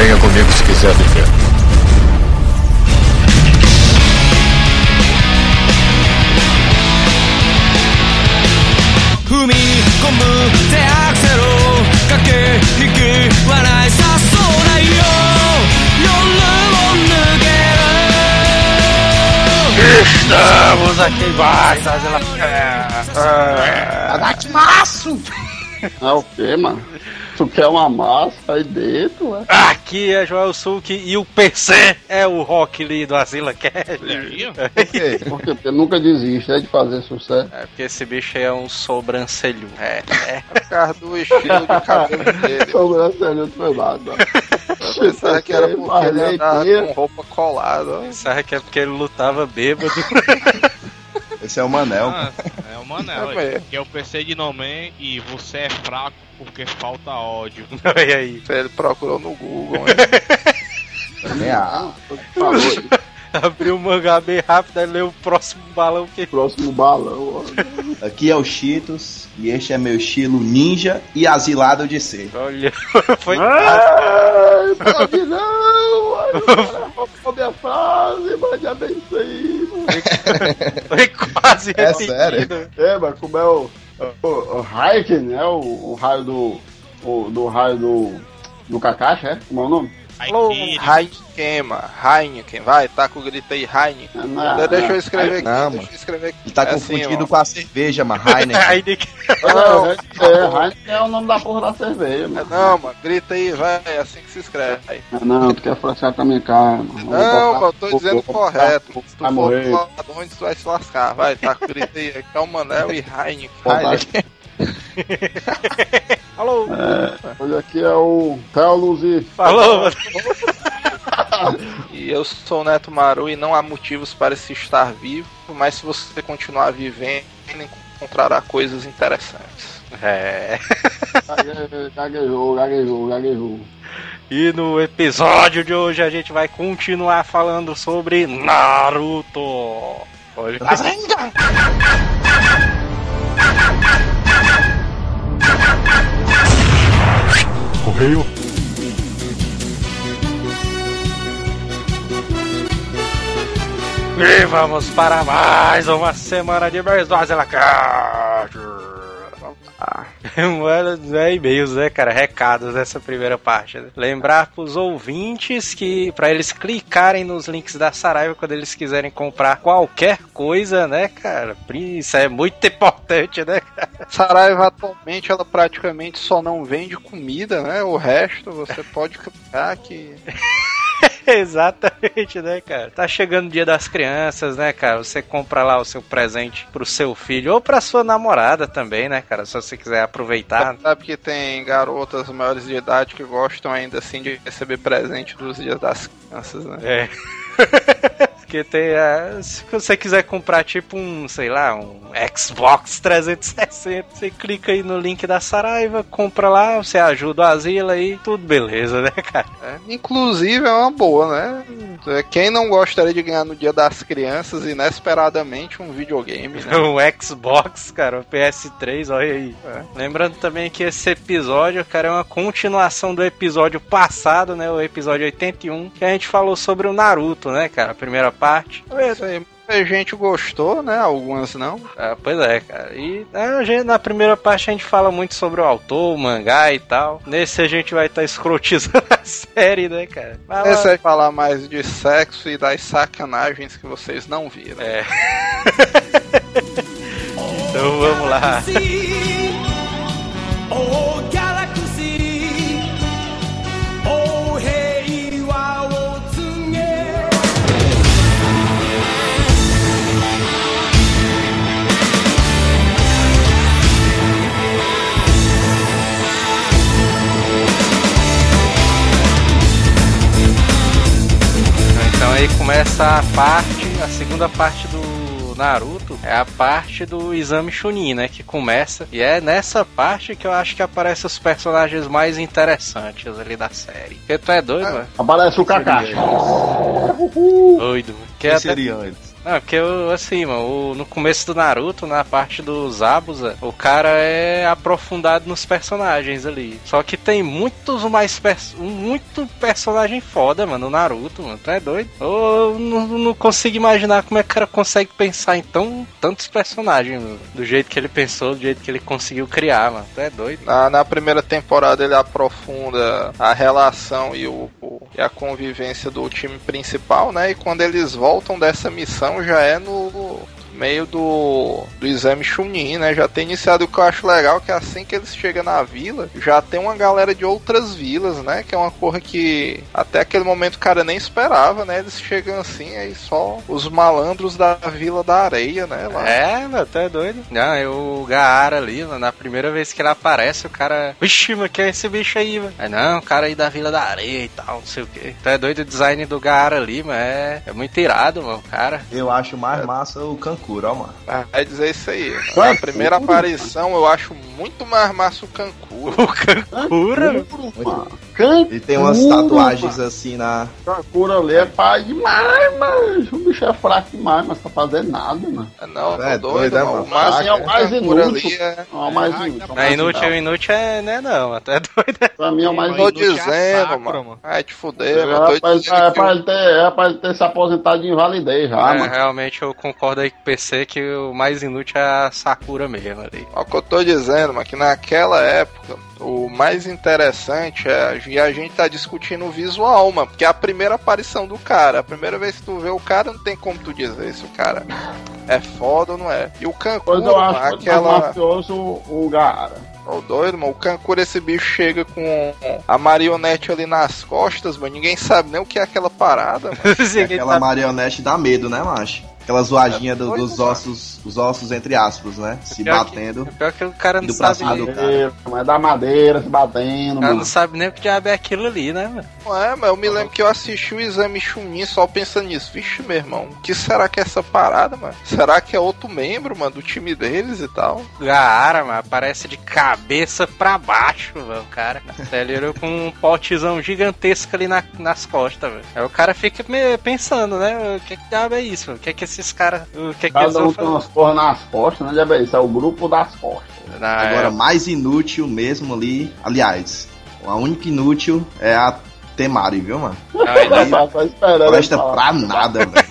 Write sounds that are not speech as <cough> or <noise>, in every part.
Venha comigo se quiser viver. Estamos aqui embaixo das Maço! É o quê, mano? Tu quer uma massa aí dentro, ué? Aqui é Joel Sulk e o PC é o Rock Lee do Asila Cash. Porque você nunca desiste é de fazer sucesso. É porque esse bicho aí é um sobrancelho. É, é. Por causa do estilo de cabelo dele. <laughs> Sobrancelha não foi nada. Pensava que era porque ele andava com roupa colada. Sabe que é porque ele lutava bêbado. Esse é o Manel. Ah, é o Manel, <laughs> É, é, que é o PC de Nomen e você é fraco porque falta ódio. <laughs> Olha aí. Ele procurou no Google. <laughs> Também a Falou aí. Abriu o mangá bem rápido, aí leu o próximo balão que. Próximo balão, ó. Aqui é o Cheetos e este é meu estilo ninja e asilado de ser. Olha, <laughs> foi. Ai, pode não! Ai, minha frase, mas já. Foi quase É repetido. sério? É, mas como é o. O, o né? O, o raio do. O, do raio do. Do Kakashi, é? Como é o nome? Heineken, mano. Heineken, vai, tá com o grito aí, Heineken. Não, Deixa eu escrever aqui, Não, deixa eu escrever aqui. Ele tá É assim, confundido ó. com a cerveja, mano. Heineken. De- Não, é, Heineken é o nome da porra da cerveja, É, mano. Não, mano, grita aí, vai, é assim que se escreve. Aí. Não, tu quer frustrar com a minha cara, mano. Não, mano, eu tô dizendo correto. Se tu Vai for lado onde tu vai se lascar. Vai, tá com o grito aí. Aqui é o Manel e Heineken. Heineken. <laughs> Alô, É, olha aqui é o Carlos e. falou. <laughs> E eu sou o Neto Maru e não há motivos para se estar vivo, mas se você continuar vivendo, encontrará coisas interessantes. É. Gague- Gaguejou, gaguejou, gaguejou. E no episódio de hoje a gente vai continuar falando sobre Naruto. Olha. Correio. E vamos para mais uma semana de Verdade na <laughs> Não é e-mails, né, cara? Recados dessa primeira parte. né? Lembrar pros ouvintes que para eles clicarem nos links da Saraiva quando eles quiserem comprar qualquer coisa, né, cara? Isso é muito importante, né, cara? Saraiva atualmente ela praticamente só não vende comida, né? O resto você pode clicar que. <laughs> <laughs> Exatamente, né, cara? Tá chegando o dia das crianças, né, cara? Você compra lá o seu presente pro seu filho ou pra sua namorada também, né, cara? Se você quiser aproveitar. Sabe que tem garotas maiores de idade que gostam ainda assim de receber presente dos dias das crianças, né? É. <laughs> Porque tem. é, se você quiser comprar tipo um, sei lá, um Xbox 360, você clica aí no link da Saraiva, compra lá, você ajuda o Asila aí, tudo beleza, né, cara? É, Inclusive é uma boa, né? É, Quem não gostaria de ganhar no dia das crianças inesperadamente um videogame, né? <laughs> Um Xbox, cara, o PS3, olha aí. Lembrando também que esse episódio, cara, é uma continuação do episódio passado, né? O episódio 81, que a gente falou sobre o Naruto, né, cara? A primeira parte. Isso aí, muita gente gostou, né? Algumas não. Ah, pois é, cara. E a gente, na primeira parte a gente fala muito sobre o autor, o mangá e tal. Nesse a gente vai estar escrotizando <laughs> a série, né, cara? Mas lá- Esse aí falar mais de sexo e das sacanagens que vocês não viram. É. <laughs> então vamos lá. Oh começa a parte, a segunda parte do Naruto, é a parte do exame Chunin, né, que começa, e é nessa parte que eu acho que aparecem os personagens mais interessantes ali da série. Porque tu é doido, mano? Aparece o Kakashi. Doido. Que até seria antes? Não, porque eu, assim, mano, o- no começo do Naruto, na parte do Zabuza, o cara é aprofundado nos personagens ali. Só que tem muitos mais muito personagem foda, mano, no Naruto, mano. Tu é doido? Eu não, não consigo imaginar como é que o cara consegue pensar em tão, tantos personagens, mano. Do jeito que ele pensou, do jeito que ele conseguiu criar, mano. Tu é doido? Na, na primeira temporada ele aprofunda a relação e, o, o- e a convivência do time principal, né? E quando eles voltam dessa missão já é no meio do, do exame Chunin, né? Já tem iniciado o que eu acho legal, que assim que eles chegam na vila, já tem uma galera de outras vilas, né? Que é uma coisa que até aquele momento o cara nem esperava, né? Eles chegam assim, aí só os malandros da Vila da Areia, né? Lá. É, mano, tu é doido. Não, é o Gaara ali, mano, na primeira vez que ele aparece, o cara. Vixe, mano, que é esse bicho aí, mano? Aí, não, o cara aí da Vila da Areia e tal, não sei o que. Tu é doido o design do Gaara ali, mano. É, é muito irado, mano, o cara. Eu acho mais massa o Kankura, mano. Ah, Vai dizer isso aí. Na primeira aparição eu acho muito mais massa o Kankuro. O Kankura? Ele tem umas tatuagens assim na. Kankura ali é pai demais, mano. O bicho é fraco demais, mas tá fazendo nada, mano. Não, É tô doido, doido, é, mano. mano. O máximo É o mais inútil. é... Ó, mais Ai, inútil. mais inútil, inútil. é, né, não, até <laughs> doido. Pra mim é o mais Tô Inútil é a dizendo, mano. mano. Ai, te fuder, É, mano. Tô pra, é, pra o- ele ter, é pra ele ter se aposentado de invalidez já, É, mano. realmente eu concordo aí com o PC que o mais inútil é a Sakura mesmo ali. Ó, o que eu tô dizendo, mano, que naquela época o mais interessante é. E a gente tá discutindo o visual, mano. Porque é a primeira aparição do cara. A primeira vez que tu vê o cara, não tem como tu dizer se o cara é foda ou não é. E o muito aquela. mafioso o Gaara. Ô doido, mano. O Kankura, esse bicho chega com a marionete ali nas costas, mano. Ninguém sabe nem o que é aquela parada, mano. <laughs> Aquela marionete dá medo, né, macho? Aquela zoadinha do- dos mano. ossos, os ossos entre aspas, né? Se Pior que- batendo. Pior que o cara não sabe, cima do o cara. Mas é da madeira, se batendo, cara não mano. sabe nem o que diabo é aquilo ali, né, mano? Não é, mas eu me lembro que eu assisti o exame Chunin só pensando nisso. Vixe, meu irmão, o que será que é essa parada, mano? Será que é outro membro, mano, do time deles e tal? Gaara, mano, aparece de cabeça pra baixo, velho, o cara. Ele olhou com um potezão gigantesco ali na- nas costas, velho. Aí o cara fica me- pensando, né? O que que diabo é isso? O que que esses caras. O que que eles Cada um tem fazer? umas porra nas costas, né, Diabo? Isso é o grupo das costas. Na- Agora, mais inútil mesmo ali. Aliás, a única inútil é a Temari, viu, mano? não, ele, Tá só esperando. Não presta ele falar. pra nada, velho.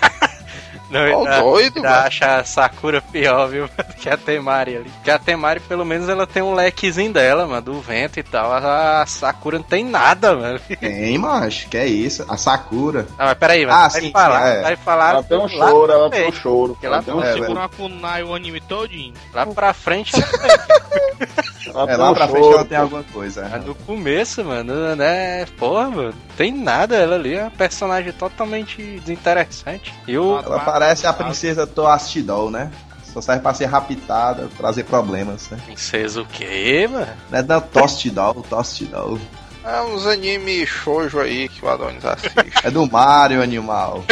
Não, ainda- doido, ainda mano. acha a Sakura pior, viu? Do <laughs> que a Temari ali. Porque a Temari, pelo menos, ela tem um lequezinho dela, mano, do vento e tal. A Sakura não tem nada, mano. <laughs> Tem, macho, que é isso? A Sakura. Ah, mas peraí, mano. Ah, vai sim, falar, é. vai falar. Ela tem um choro, ela tem um choro. Porque Ela tem um choro. Segura uma kunai o anime todinho. Lá pra frente ela <laughs> tem. Ela É, lá pra frente ela tem alguma coisa. Mas é. no começo, mano, né? Porra, mano, tem nada. Ela ali é uma personagem totalmente desinteressante. E o. Ela parece a princesa Toastidol, né? Só serve pra ser raptada, trazer problemas, né? Princesa o quê, mano? Não é da Tostidol, Tostidol. É uns anime shoujo aí que o Adonis assiste. <laughs> É do Mario, animal.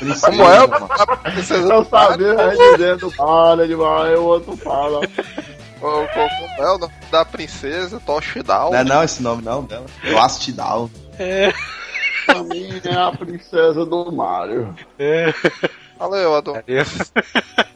Princesa, Como é? mano. Princesa Eu do sabia, vai dizendo, olha demais, o outro fala. Como é o nome da princesa? Toshidal. Não é não esse nome não dela. Toastidol. É. Pra mim é a princesa do Mario. Valeu, Adonis. <laughs>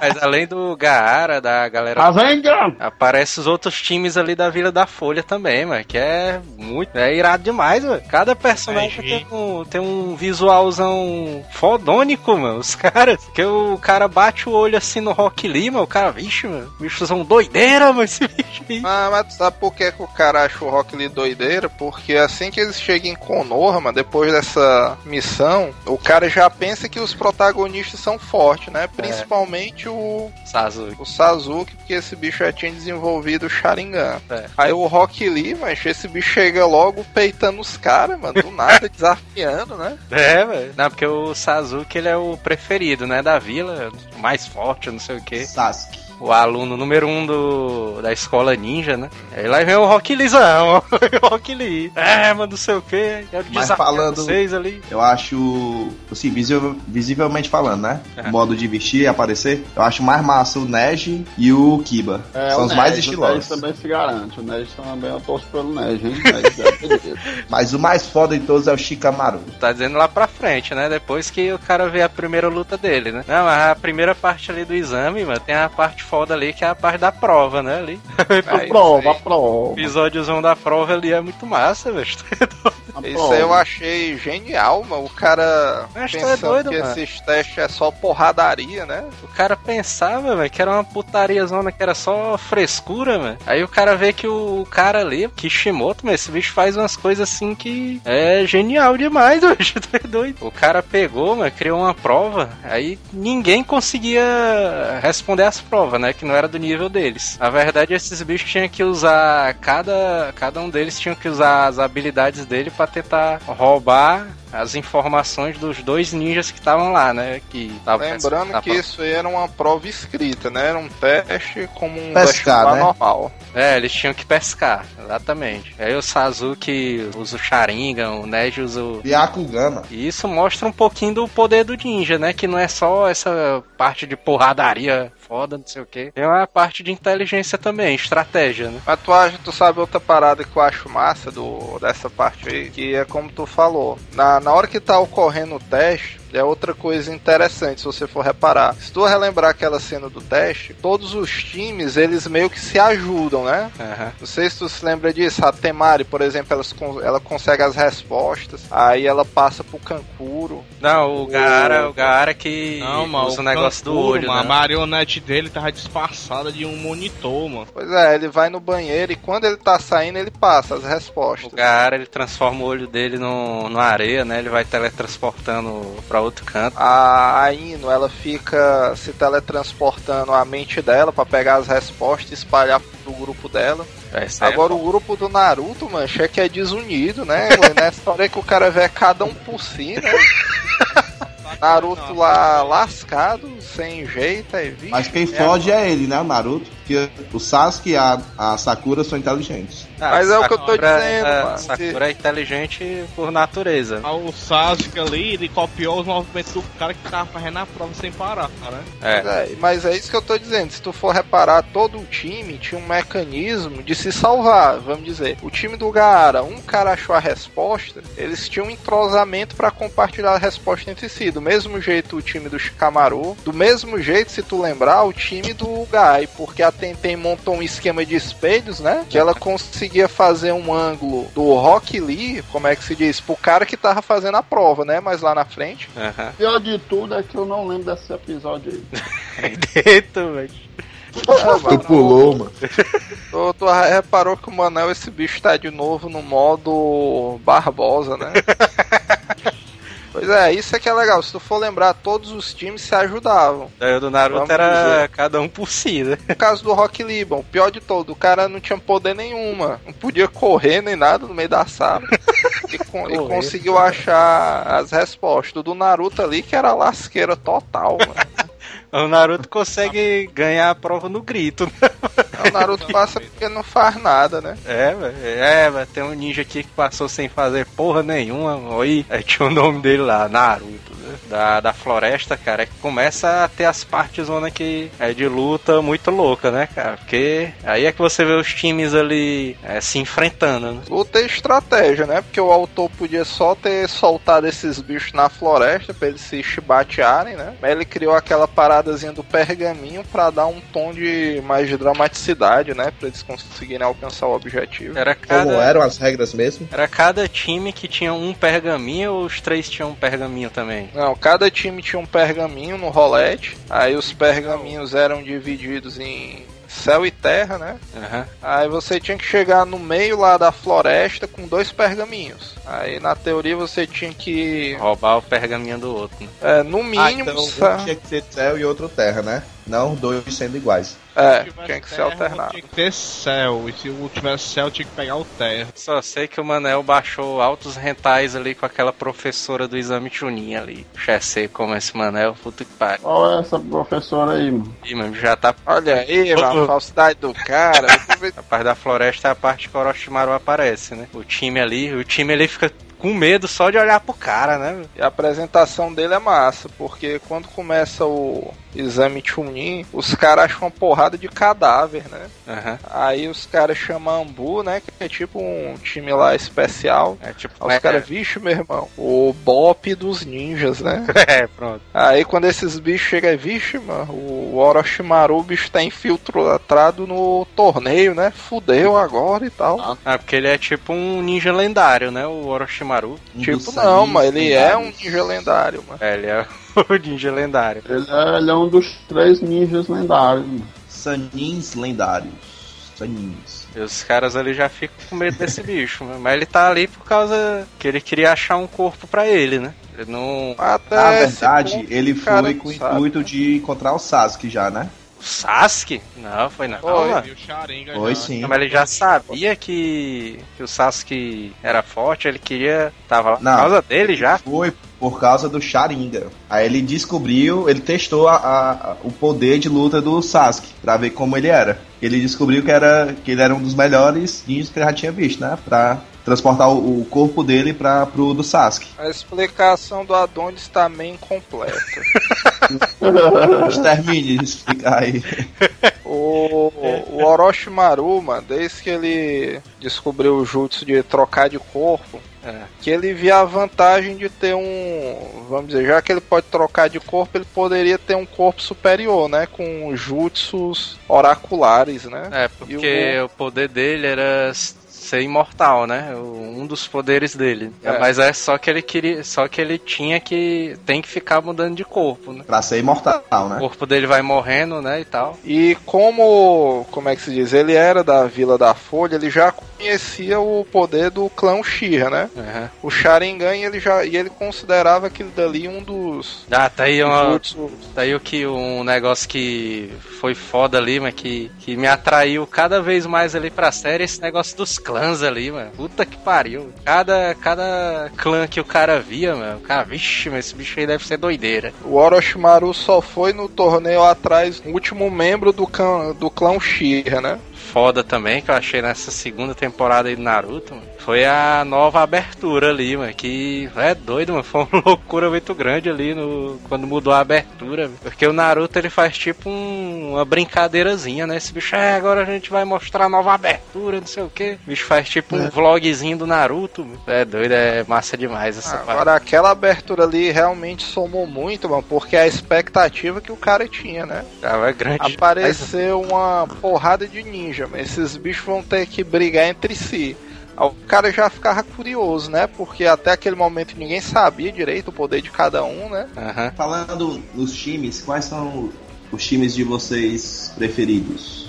Mas além do Gaara, da galera. Avenga! Aparece os outros times ali da Vila da Folha também, mano. Que é muito. É irado demais, mano. Cada personagem tem um, tem um visualzão fodônico, mano. Os <laughs> caras. Que o cara bate o olho assim no Rock Lima, o cara, vixe, mano. Bichos são doideira, mano, esse bicho aí. Ah, mas tu sabe por que, que o cara acha o Rock Lee doideira? Porque assim que eles chegam em Konoha, mano, depois dessa missão, o cara já pensa que os protagonistas são fortes, né? Principalmente o, Sasuke. o Sasuke, porque esse bicho já tinha desenvolvido o Sharingan. É. Aí o Rock Lee, mas esse bicho chega logo peitando os caras, mano, do nada, <laughs> desafiando, né? É, velho. Não, porque o Sasuke ele é o preferido, né? Da vila, o mais forte, não sei o quê. Sasuke. O aluno número um do, da escola ninja, né? Aí lá vem o Rock Leezão, <laughs> o Rock Lee. É, mas não sei o que. Quero Mas desafiar falando- vocês ali. Eu acho, assim, visível- visivelmente falando, né? É. O modo de vestir e aparecer. Eu acho mais massa o Neji e o Kiba. É, São o os mais Ned, O estilosos. Ned também se garante. O Ned também eu torço pelo Ned, hein? É. <laughs> Mas o mais foda de todos é o Shikamaru. Tá dizendo lá pra frente, né? Depois que o cara vê a primeira luta dele, né? Não, mas a primeira parte ali do exame, mano, tem a parte foda ali, que é a parte da prova, né? Ali. <laughs> É, prova, aí- prova. episódiozão da prova ali é muito massa, velho. <laughs> a Isso aí eu achei genial, mano. O cara Mas é pensando doido, que mano. esses testes é só porradaria, né? O cara pensava, velho, que era uma putaria zona, que era só frescura, velho. Aí o cara vê que o cara ali, Kishimoto, mas esse bicho faz umas coisas assim que é genial demais. <laughs> Tu é doido. O cara pegou, mano, criou uma prova, aí ninguém conseguia responder as provas, né? Que não era do nível deles. Na verdade, esses bichos tinham que usar. Cada, cada um deles tinha que usar as habilidades dele pra tentar roubar as informações dos dois ninjas que estavam lá, né? Que tavam Lembrando na que isso aí era uma prova escrita, né? Era um teste como um Pescar, né? normal. É, eles tinham que pescar, exatamente. Aí o Sasuke usa o Sharingan, o Neji usa o... Byakugama. E isso mostra um pouquinho do poder do ninja, né? Que não é só essa parte de porradaria foda, não sei o quê. Tem uma parte de inteligência também, estratégia, né? Mas tu acha, tu sabe outra parada que eu acho massa do, dessa parte aí? Que é como tu falou. Na, na hora que tá ocorrendo o teste, é outra coisa interessante, se você for reparar. Se tu relembrar aquela cena do teste, todos os times, eles meio que se ajudam, né? Aham. Não sei se tu se lembra disso. A Temari, por exemplo, ela, ela consegue as respostas. Aí ela passa pro Kankuro. Não, o Gaara, o Gaara que Não, mano. usa o negócio do Kankuro, olho, mano, né? A marionete dele tava disfarçada de um monitor, mano. Pois é, ele vai no banheiro e quando ele tá saindo, ele passa as respostas. O Gaara, ele transforma o olho dele no, no areia, né? Ele vai teletransportando pra outro canto. A, a Ino, ela fica se teletransportando a mente dela pra pegar as respostas e espalhar pro grupo dela. É, aí é Agora o grupo do Naruto, mancha, é que é desunido, né? Nessa hora que o cara vê cada um por si, né? <laughs> Naruto lá lascado, sem jeito, aí vi. Mas quem foge é ele, né? O Naruto. Porque o Sasuke e a, a Sakura são inteligentes. Ah, Mas é o que eu tô Sakura, dizendo, é, mano. Sakura é inteligente por natureza. Ah, O Sasuke ali, ele copiou os movimentos do cara que tava fazendo a prova sem parar, né? É. É, mas é isso que eu tô dizendo. Se tu for reparar, todo o time tinha um mecanismo de se salvar, vamos dizer. O time do Gaara, um cara achou a resposta, eles tinham um entrosamento pra compartilhar a resposta entre si. Do mesmo jeito o time do Shikamaru, do mesmo jeito, se tu lembrar, o time do Gai, porque a Tenten montou um esquema de espelhos, né? Que ela conseguia fazer um ângulo do Rock Lee, como é que se diz, pro cara que tava fazendo a prova, né? Mas lá na frente. Aham. Pior de tudo é que eu não lembro desse episódio aí. <laughs> Dentro, velho. Tu pulou, mano. <laughs> Tu, tu reparou que o Manel, esse bicho tá de novo no modo Barbosa, né? <laughs> pois é, isso é que é legal. Se tu for lembrar, todos os times se ajudavam. O do Naruto Vamos era dizer. cada um por si, né? No caso do Rock Lee, bom, pior de todo, o cara não tinha poder nenhuma. Não podia correr nem nada no meio da sala. e, con- e conseguiu achar as respostas. O do Naruto ali, que era lasqueira total, mano. <laughs> O Naruto consegue ganhar a prova no grito, né? <laughs> O Naruto passa porque não faz nada, né? É, velho. É, velho. Tem um ninja aqui que passou sem fazer porra nenhuma. Oi. Aí tinha o nome dele lá, Naruto. Da, da floresta, cara, é que começa a ter as partes zona que é de luta muito louca, né, cara? Porque aí é que você vê os times ali é, se enfrentando, né? Luta e estratégia, né? Porque o autor podia só ter soltado esses bichos na floresta pra eles se chibatearem, né? Mas ele criou aquela paradazinha do pergaminho pra dar um tom de mais de dramaticidade, né? Pra eles conseguirem alcançar o objetivo. Era Como cada, eram as regras mesmo? era cada time que tinha um pergaminho ou os três tinham um pergaminho também? Não, cada time tinha um pergaminho no rolete. Aí os pergaminhos eram divididos em céu e terra, né? Aham. Aí você tinha que chegar no meio lá da floresta com dois pergaminhos. Aí na teoria você tinha que, Roubar o pergaminho do outro, né? é, no Ah, mínimo, então sa- um tinha que ser céu e outro terra, né? Não dois sendo iguais. É, tinha que ser alternado. Tinha que ter céu. E se o tivesse céu, tinha que pegar o terra. Só sei que o Manel baixou altos rentais ali com aquela professora do exame Chunin ali. Chessei como esse Manel, puta que pariu. Qual é essa professora aí, mano? Ih, mano, já tá. Olha aí, mano, a falsidade do cara. <laughs> A parte da floresta é a parte que o Orochimaru aparece, né? O time ali, o time ali fica com medo só de olhar pro cara, né? E a apresentação dele é massa, porque quando começa o exame Chunin, os caras acham uma porrada de cadáver, né? Aham. Aí os caras chamam Ambu, né? Que é tipo um time lá especial. É tipo. Aí os caras, vixe, meu irmão, o Bop dos ninjas, né? <laughs> É, pronto. Aí quando esses bichos chegam, vixe, mano, o Orochimaru, o bicho tá infiltrado no torneio, né? Fudeu agora e tal. Ah, porque ele é tipo um ninja lendário, né? O Orochimaru. Um tipo, não, mas ele é um lendários. ninja lendário, mano. É, ele é ninja lendário. Ele é, ele é um dos três ninjas lendários. Sanins lendários. Sanins. E os caras ali já ficam com medo desse bicho, né? Mas ele tá ali por causa que ele queria achar um corpo pra ele, né? Ele não. Até Na verdade, ponto, ele cara foi com o intuito de encontrar o Sasuke já, né? O Sasuke? Não, foi não. Foi. mano. O Sharingan Foi já. sim. Não, mas ele já sabia que, que o Sasuke era forte, ele queria. Tava lá por Não. causa dele já. Foi por causa do Sharingan. Aí ele descobriu, ele testou a- a- a- o poder de luta do Sasuke pra ver como ele era. Ele descobriu que, era, que ele era um dos melhores ninjas que ele já tinha visto, né? Pra transportar o, o corpo dele pra, pro do Sasuke. A explicação do Adonis tá meio incompleta. <laughs> Termine de explicar aí. O, o Orochimaru, mano, desde que ele descobriu o jutsu de trocar de corpo, É. que ele via a vantagem de ter um. Vamos dizer, já que ele pode trocar de corpo, ele poderia ter um corpo superior, né? Com jutsus oraculares, né? É, porque o poder dele era ser imortal, né? O- Um dos poderes dele. É. Mas é só que ele queria. Só que ele tinha que. Tem que ficar mudando de corpo, né? Pra ser imortal, O né? corpo dele vai morrendo, né? E tal. E como, como é que se diz, ele era da Vila da Folha, ele já conhecia o poder do clã Uchiha, né? Aham. O Sharingan, ele já e ele considerava aquilo dali um dos Ah, tá aí uma, jutsu Tá aí o que um negócio que foi foda ali, mas que, que me atraiu cada vez mais ali pra série, esse negócio dos clãs ali, mano. Puta que pariu. Cada, cada clã que o cara via, mano, o cara, vixe, mas esse bicho aí deve ser doideira. O Orochimaru só foi no torneio atrás, o último membro do clã, do clã Uchiha, né? Foda também, que eu achei nessa segunda temporada aí do Naruto, mano, foi a nova abertura ali, mano, que é doido, mano, foi uma <laughs> loucura muito grande ali no, quando mudou a abertura, mano. porque o Naruto ele faz tipo um- uma brincadeirazinha, né, esse bicho, é, agora a gente vai mostrar a nova abertura, não sei o que, o bicho faz tipo um vlogzinho do Naruto, mano. é doido, é massa demais essa. Agora aquela abertura ali realmente somou muito, mano, porque a expectativa que o cara tinha, né? Tava é grande. Apareceu uma porrada de ninja, mas esses bichos vão ter que brigar entre si. O cara já ficava curioso, né? Porque até aquele momento ninguém sabia direito o poder de cada um, né? Aham. Falando nos times, quais são os times de vocês preferidos?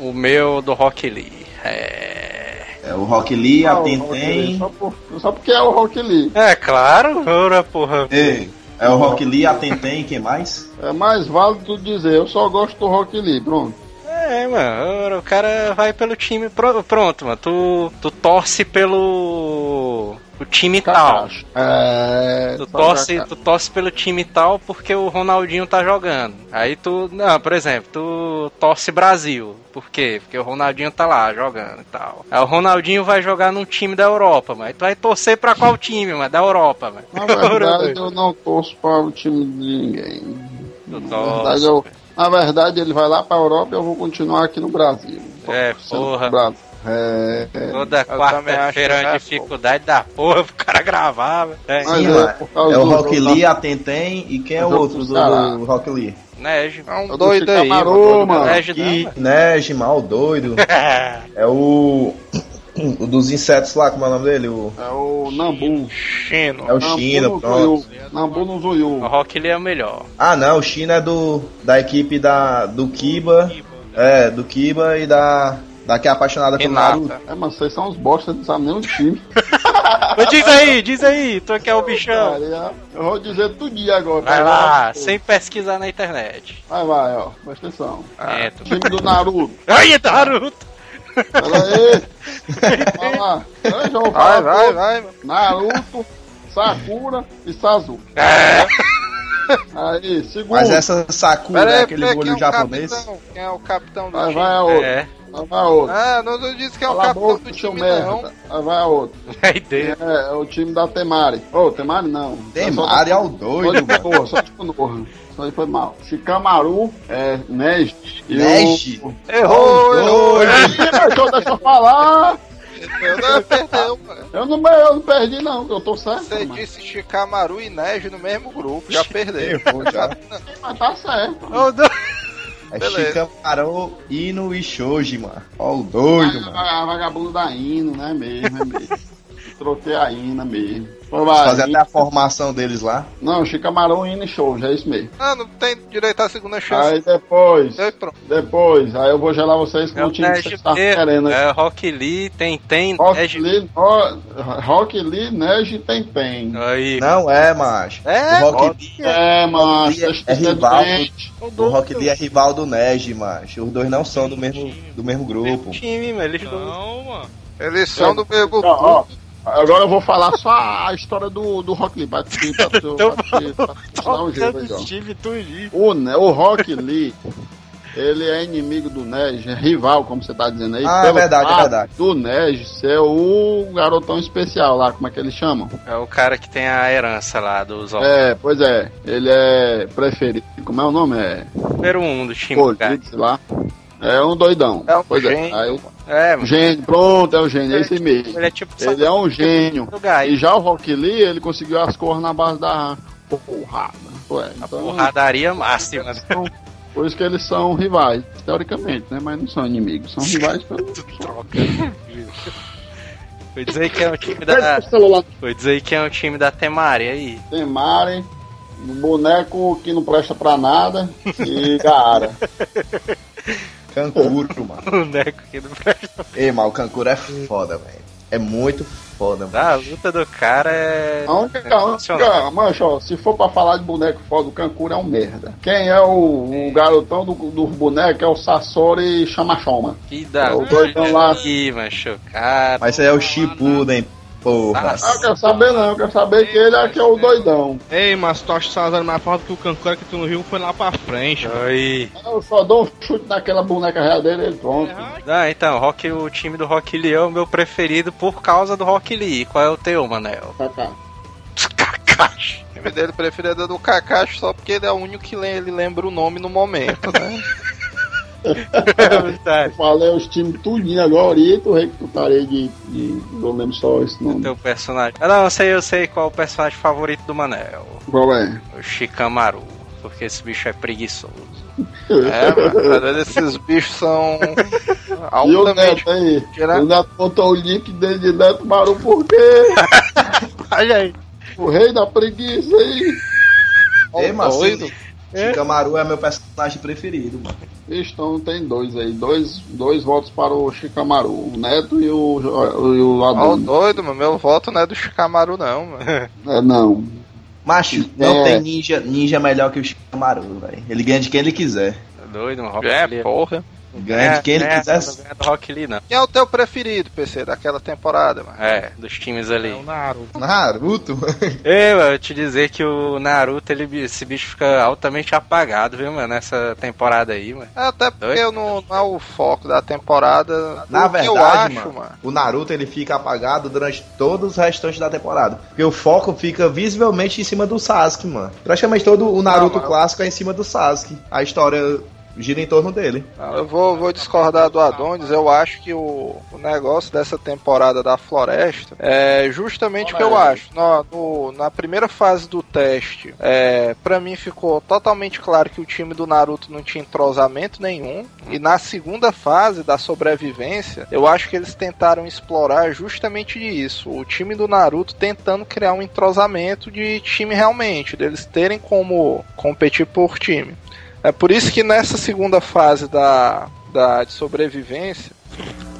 O meu do Rock Lee. É. É o Rock Lee, a Ah, Lee, Tenten. Só, por- só porque é o Rock Lee. É claro, ora porra. Ei, é o Rock Lee, a Tenten, quem mais? É mais válido dizer, eu só gosto do Rock Lee, pronto. É, mano, o cara vai pelo time. pro- Pronto, mano. Tu, tu torce pelo. O time tal. Kakashi. É. Tu só torce, tu torce pelo time tal porque o Ronaldinho tá jogando. Aí tu. Não, por exemplo, tu torce Brasil. Por quê? Porque o Ronaldinho tá lá jogando e tal. Aí o Ronaldinho vai jogar num time da Europa, mas tu vai torcer pra qual time, mano? Da Europa, mano. Na verdade, <laughs> eu não torço para o time de ninguém. Tu Na torce. verdade, eu, na verdade, ele vai lá para a Europa e eu vou continuar aqui no Brasil. É, porra. Brasil. É, é. Toda quarta-feira é uma é dificuldade da porra pro cara gravar. É, Sim, é É o Rock Lee, a Tenten e quem é o outro do do, Rock Lee? Nege. É um doido do aí, mano. mano. Nege não, velho. Nege, mal doido. <laughs> É o. O <laughs> dos insetos lá, como é o nome dele? O, É o Nambu. Chino. é o Nambu China, pronto. Nambu no O Zuyu. Rock Lee é o melhor. Ah não, o China é do. da equipe da. do Kiba. É, do Kiba e da. da que é apaixonada pelo. Naruto. É, mas vocês são os bosta, não sabem nem o time. Mas diz aí, diz aí, tu que é o bichão. Cara, Eu vou dizer tudinho agora. Vai lá, sem pesquisar na internet. Vai, vai, ó. Presta atenção. É, tu... Time do Naruto. Ai, Naruto! Pera aí. Vai vou Vai, vai, vai, mano. Naruto, Sakura e Sasuke. É. Aí, segundo. Mas essa Sakura Pera é aí, aquele aí, olho é japonês. capitão? Quem é o capitão do Vai, time? vai a outro. É, Vai, vai a outro. Ah, não, eu disse que é o capitão boca, do time, merda. não. Vai, vai a outro. <laughs> aí dentro. É, é o time da Temari. Ô, Temari não. Temari é o doido, Só de porra, só de. Isso aí foi mal. Shikamaru, é, Neji. e o- Neji? Errou, errou. Deixa eu falar. Eu não perdeu, mano. Eu não, eu não perdi, não. Eu tô certo. Você mas, disse Shikamaru e Neji no mesmo grupo, já perdeu. Errou já. mas tá certo. Oh. É Beleza. Shikamaru, Ino e Shoji, mano. Ó o doido, mano. Ah, vagabundo da Ino, né? Mesmo, é mesmo. Troquei a Ina mesmo. Vai, fazer até a formação deles lá. Não, Shikamaru, Ina e Show, já é isso mesmo. Ah, não tem direito à segunda chance. Aí depois, Aí depois, aí eu vou gelar vocês com É o time que vocês mesmo. querendo. É Rock Lee, tem, tem, Rock. Lee, Ro- Rock Lee, Neji tem pen. Aí. Não é, macho. É? O Rock Lee É, Lee vocês é estão rival. doentes. O Rock Lee é rival do Neji, macho. Os dois não são do mesmo, do mesmo grupo. time, mano. Eles não. Mano. Eles são do mesmo Ó, grupo. ó, agora eu vou falar só a história do, do Rock Lee. <laughs> Pra te, Então um jeito aí, ó. time tudinho. O, Rock Lee, ele é inimigo do Neji, é rival, como você tá dizendo aí. Ah, é verdade, é verdade. Do Neji ser o garotão especial lá, como é que eles chamam? É o cara que tem a herança lá dos Zó. É, pois é, ele é preferido, como é o nome? É Número um do time. sei lá. É um doidão. É um pois gênio. é, aí, É, mano. gênio, pronto, é o gênio, é esse mesmo. Ele é tipo Ele é um gênio. <laughs> E já o Rock Lee, ele conseguiu as cores na base da porrada. Ué, A então, porradaria máxima. são- <laughs> por isso que eles são rivais, teoricamente, né? Mas não são inimigos, são rivais <laughs> pelo. Troca. Foi dizer que é um time da. o Foi dizer que é um time da Temari aí. tem Mari, um boneco que não presta pra nada e Gaara. Cancuro, <laughs> mano. O Neco aqui do presta. Ei, mas o Cancuro é foda, velho. É muito foda, mano. A luta do cara é. A única, é a única, sensacional. mancha, ó, se for pra falar de boneco foda, o Cancura é um merda. Quem é o, o garotão do, do boneco é o Sasori Chamachoma. Que da. É o doidão lá. Ih, macho, cara. Mas isso aí é o Shippuden, porra. Ah, eu quero saber não, eu quero saber que ele é que é o doidão. Ei, mas tu acha que Salazar mais forte que o Cancora que tu não viu foi lá pra frente. mano. Oi. Eu só dou um chute naquela boneca real dele ele pronto. Ah, então, Rock, o time do Rock Lee é o meu preferido por causa do Rock Lee. Qual é o teu, Manel? Kaká. Kakashi. O time dele preferido é do Kakashi só porque ele é o único que le- ele lembra o nome no momento, né? <laughs> É. <laughs> Falei os times tudinho agora e tu rei que tu tarei de, de. Não lembro só esse nome. Teu personagem. Ah, não, eu sei, eu sei qual é o personagem favorito do Manel. Qual é? O Shikamaru. Porque esse bicho é preguiçoso. <laughs> É, mano. Esses bichos são <laughs> E o. Neto aí? O Neto botou o link dele de Neto Maru por quê? Olha aí. O rei da preguiça aí. Ei, mas doido. assim, Shikamaru é meu personagem preferido, mano. Ixi, Então tem dois aí. Dois, dois votos para o Shikamaru. O Neto e o, e o Ó, o Adonis. doido, mano. Meu voto não é do Shikamaru, não, mano. É, não. Macho, não É. tem ninja, ninja melhor que o Shikamaru, velho. Ele ganha de quem ele quiser. Doido, um Rock É, porra. Ganha de quem ele é, quiser. Não ganha do Rock Lee, não. Quem é o teu preferido, PC, daquela temporada, mano? É, dos times ali. É o Naruto. Naruto? Ei, mano, <laughs> eu te dizer que o Naruto, ele, esse bicho fica altamente apagado, viu, mano, nessa temporada aí, mano. É, Até porque Doido. não, não é o foco da temporada. Na que eu verdade, acho, mano, o Naruto ele fica apagado durante todos os restantes da temporada. Porque o foco fica visivelmente em cima do Sasuke, mano. Praticamente todo o Naruto Não, clássico é em cima do Sasuke. A história gira em torno dele. Não, Eu vou, vou discordar do Adonis. Eu acho que o, o negócio dessa temporada da floresta é justamente o que eu acho. No, no- na primeira fase do teste, é, para mim ficou totalmente claro que o time do Naruto não tinha entrosamento nenhum. E na segunda fase da sobrevivência, eu acho que eles tentaram explorar justamente isso. O time do Naruto tentando criar um entrosamento de time realmente, deles terem como competir por time. É por isso que nessa segunda fase da, da de sobrevivência,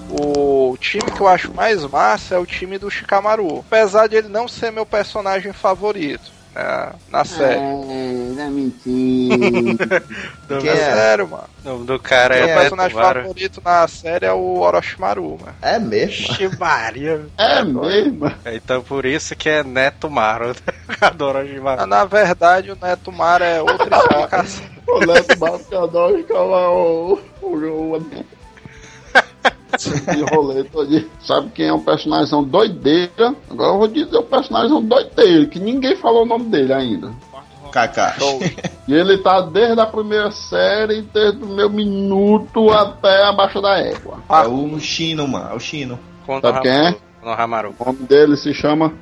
o time que eu acho mais massa é o time do Shikamaru. Apesar de ele não ser meu personagem favorito né, na série. É, não é mentira. Do, Quem É é? sério, mano. do, do cara Meu é personagem Netumaru. favorito na série é o Orochimaru, mano. É mesmo? Ixi, Maria. é mesmo. Então por isso que é Neto Maro. <laughs> Adoro Orochimaru. Na verdade, o Neto Mar é outra <laughs> explicação. O Neto Bascador e cala o. o. o. De rolê todo. Sabe quem é um personagem doideira? Agora eu vou dizer o personagem doideira, que ninguém falou o nome dele ainda. Kakashi. E ele tá desde a primeira série, desde o meu minuto até abaixo da égua. É o Shino, mano. É o. Quando Sabe quem é? O nome dele se chama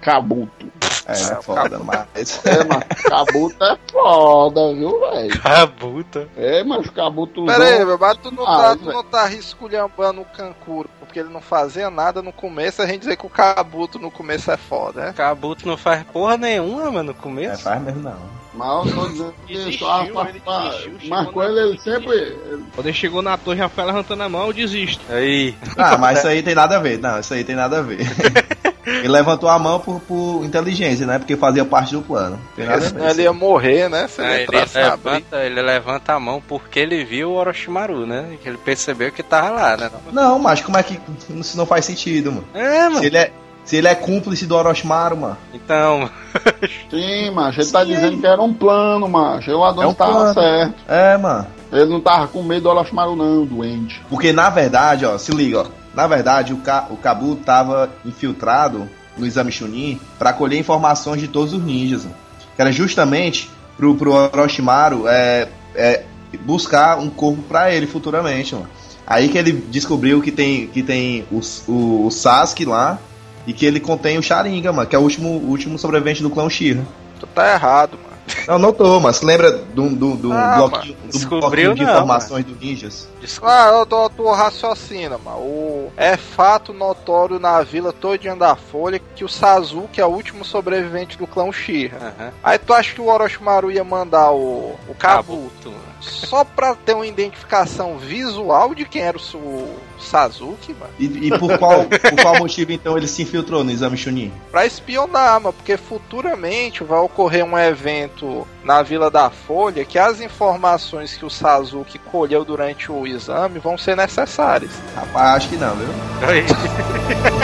Kabuto. É, foda, mas. É, mas Kabuto é foda, viu, velho? Cabuta. É, mas Kabuto. Pera aí, meu, mas tu não, Ah, tá, tu não tá esculhambando o Kankuro, porque ele não fazia nada no começo, a gente dizer que o Kabuto no começo é foda, né? Cabuto não faz porra nenhuma, mano, no É, começo. faz mesmo não. Mas eu tô dizendo que Desistiu, só- ele desistiu, na- ele, ele sempre. Quando ele chegou na torre, Rafael levantando a mão, eu desisto. Aí. Ah, mas isso aí tem nada a ver. Não, isso aí tem nada a ver. <laughs> Ele levantou a mão por, por inteligência, né? Porque fazia parte do plano. Senão ele ia morrer, né? Se ele Aí ele, levanta, ele levanta a mão porque ele viu o Orochimaru, né? Que ele percebeu que tava lá, né? Não, mas como é que isso não faz sentido, mano? É, mano. Se ele é, se ele é cúmplice do Orochimaru, mano. Então, <laughs> Sim, macho. Ele tá dizendo que era um plano, macho. O Adão É um tava plano. certo. É, mano. Ele não tava com medo do Orochimaru, não, doente. Porque na verdade, ó, se liga, ó. Na verdade, o, Ka o Kabu tava infiltrado no exame Chunin pra colher informações de todos os ninjas. Que era justamente pro, pro Orochimaru é, é, buscar um corpo pra ele futuramente, mano. Aí que ele descobriu que tem, que tem o, o, o Sasuke lá e que ele contém o Sharingan, mano, que é o último, último sobrevivente do clã Uchiha. Tu tá errado, mano. Não, não tô, mas lembra do, do, do Ah, bloquinho, do descobriu bloquinho de não, informações do ninjas? Ah, eu tô, tu raciocina, mano. O, é fato notório na vila todinha da Folha que o Sasuke é o último sobrevivente do clã Uchiha. aham. Aí tu acha que o Orochimaru ia mandar o, o Kabuto Cabuto. <laughs> só pra ter uma identificação visual de quem era o, o Sasuke, mano? E, e por, qual, por qual motivo então ele se infiltrou no exame Chunin? Pra espionar, mano, porque futuramente vai ocorrer um evento na Vila da Folha que as informações que o Sasuke colheu durante o exame vão ser necessárias. Rapaz, acho que não, viu? <laughs>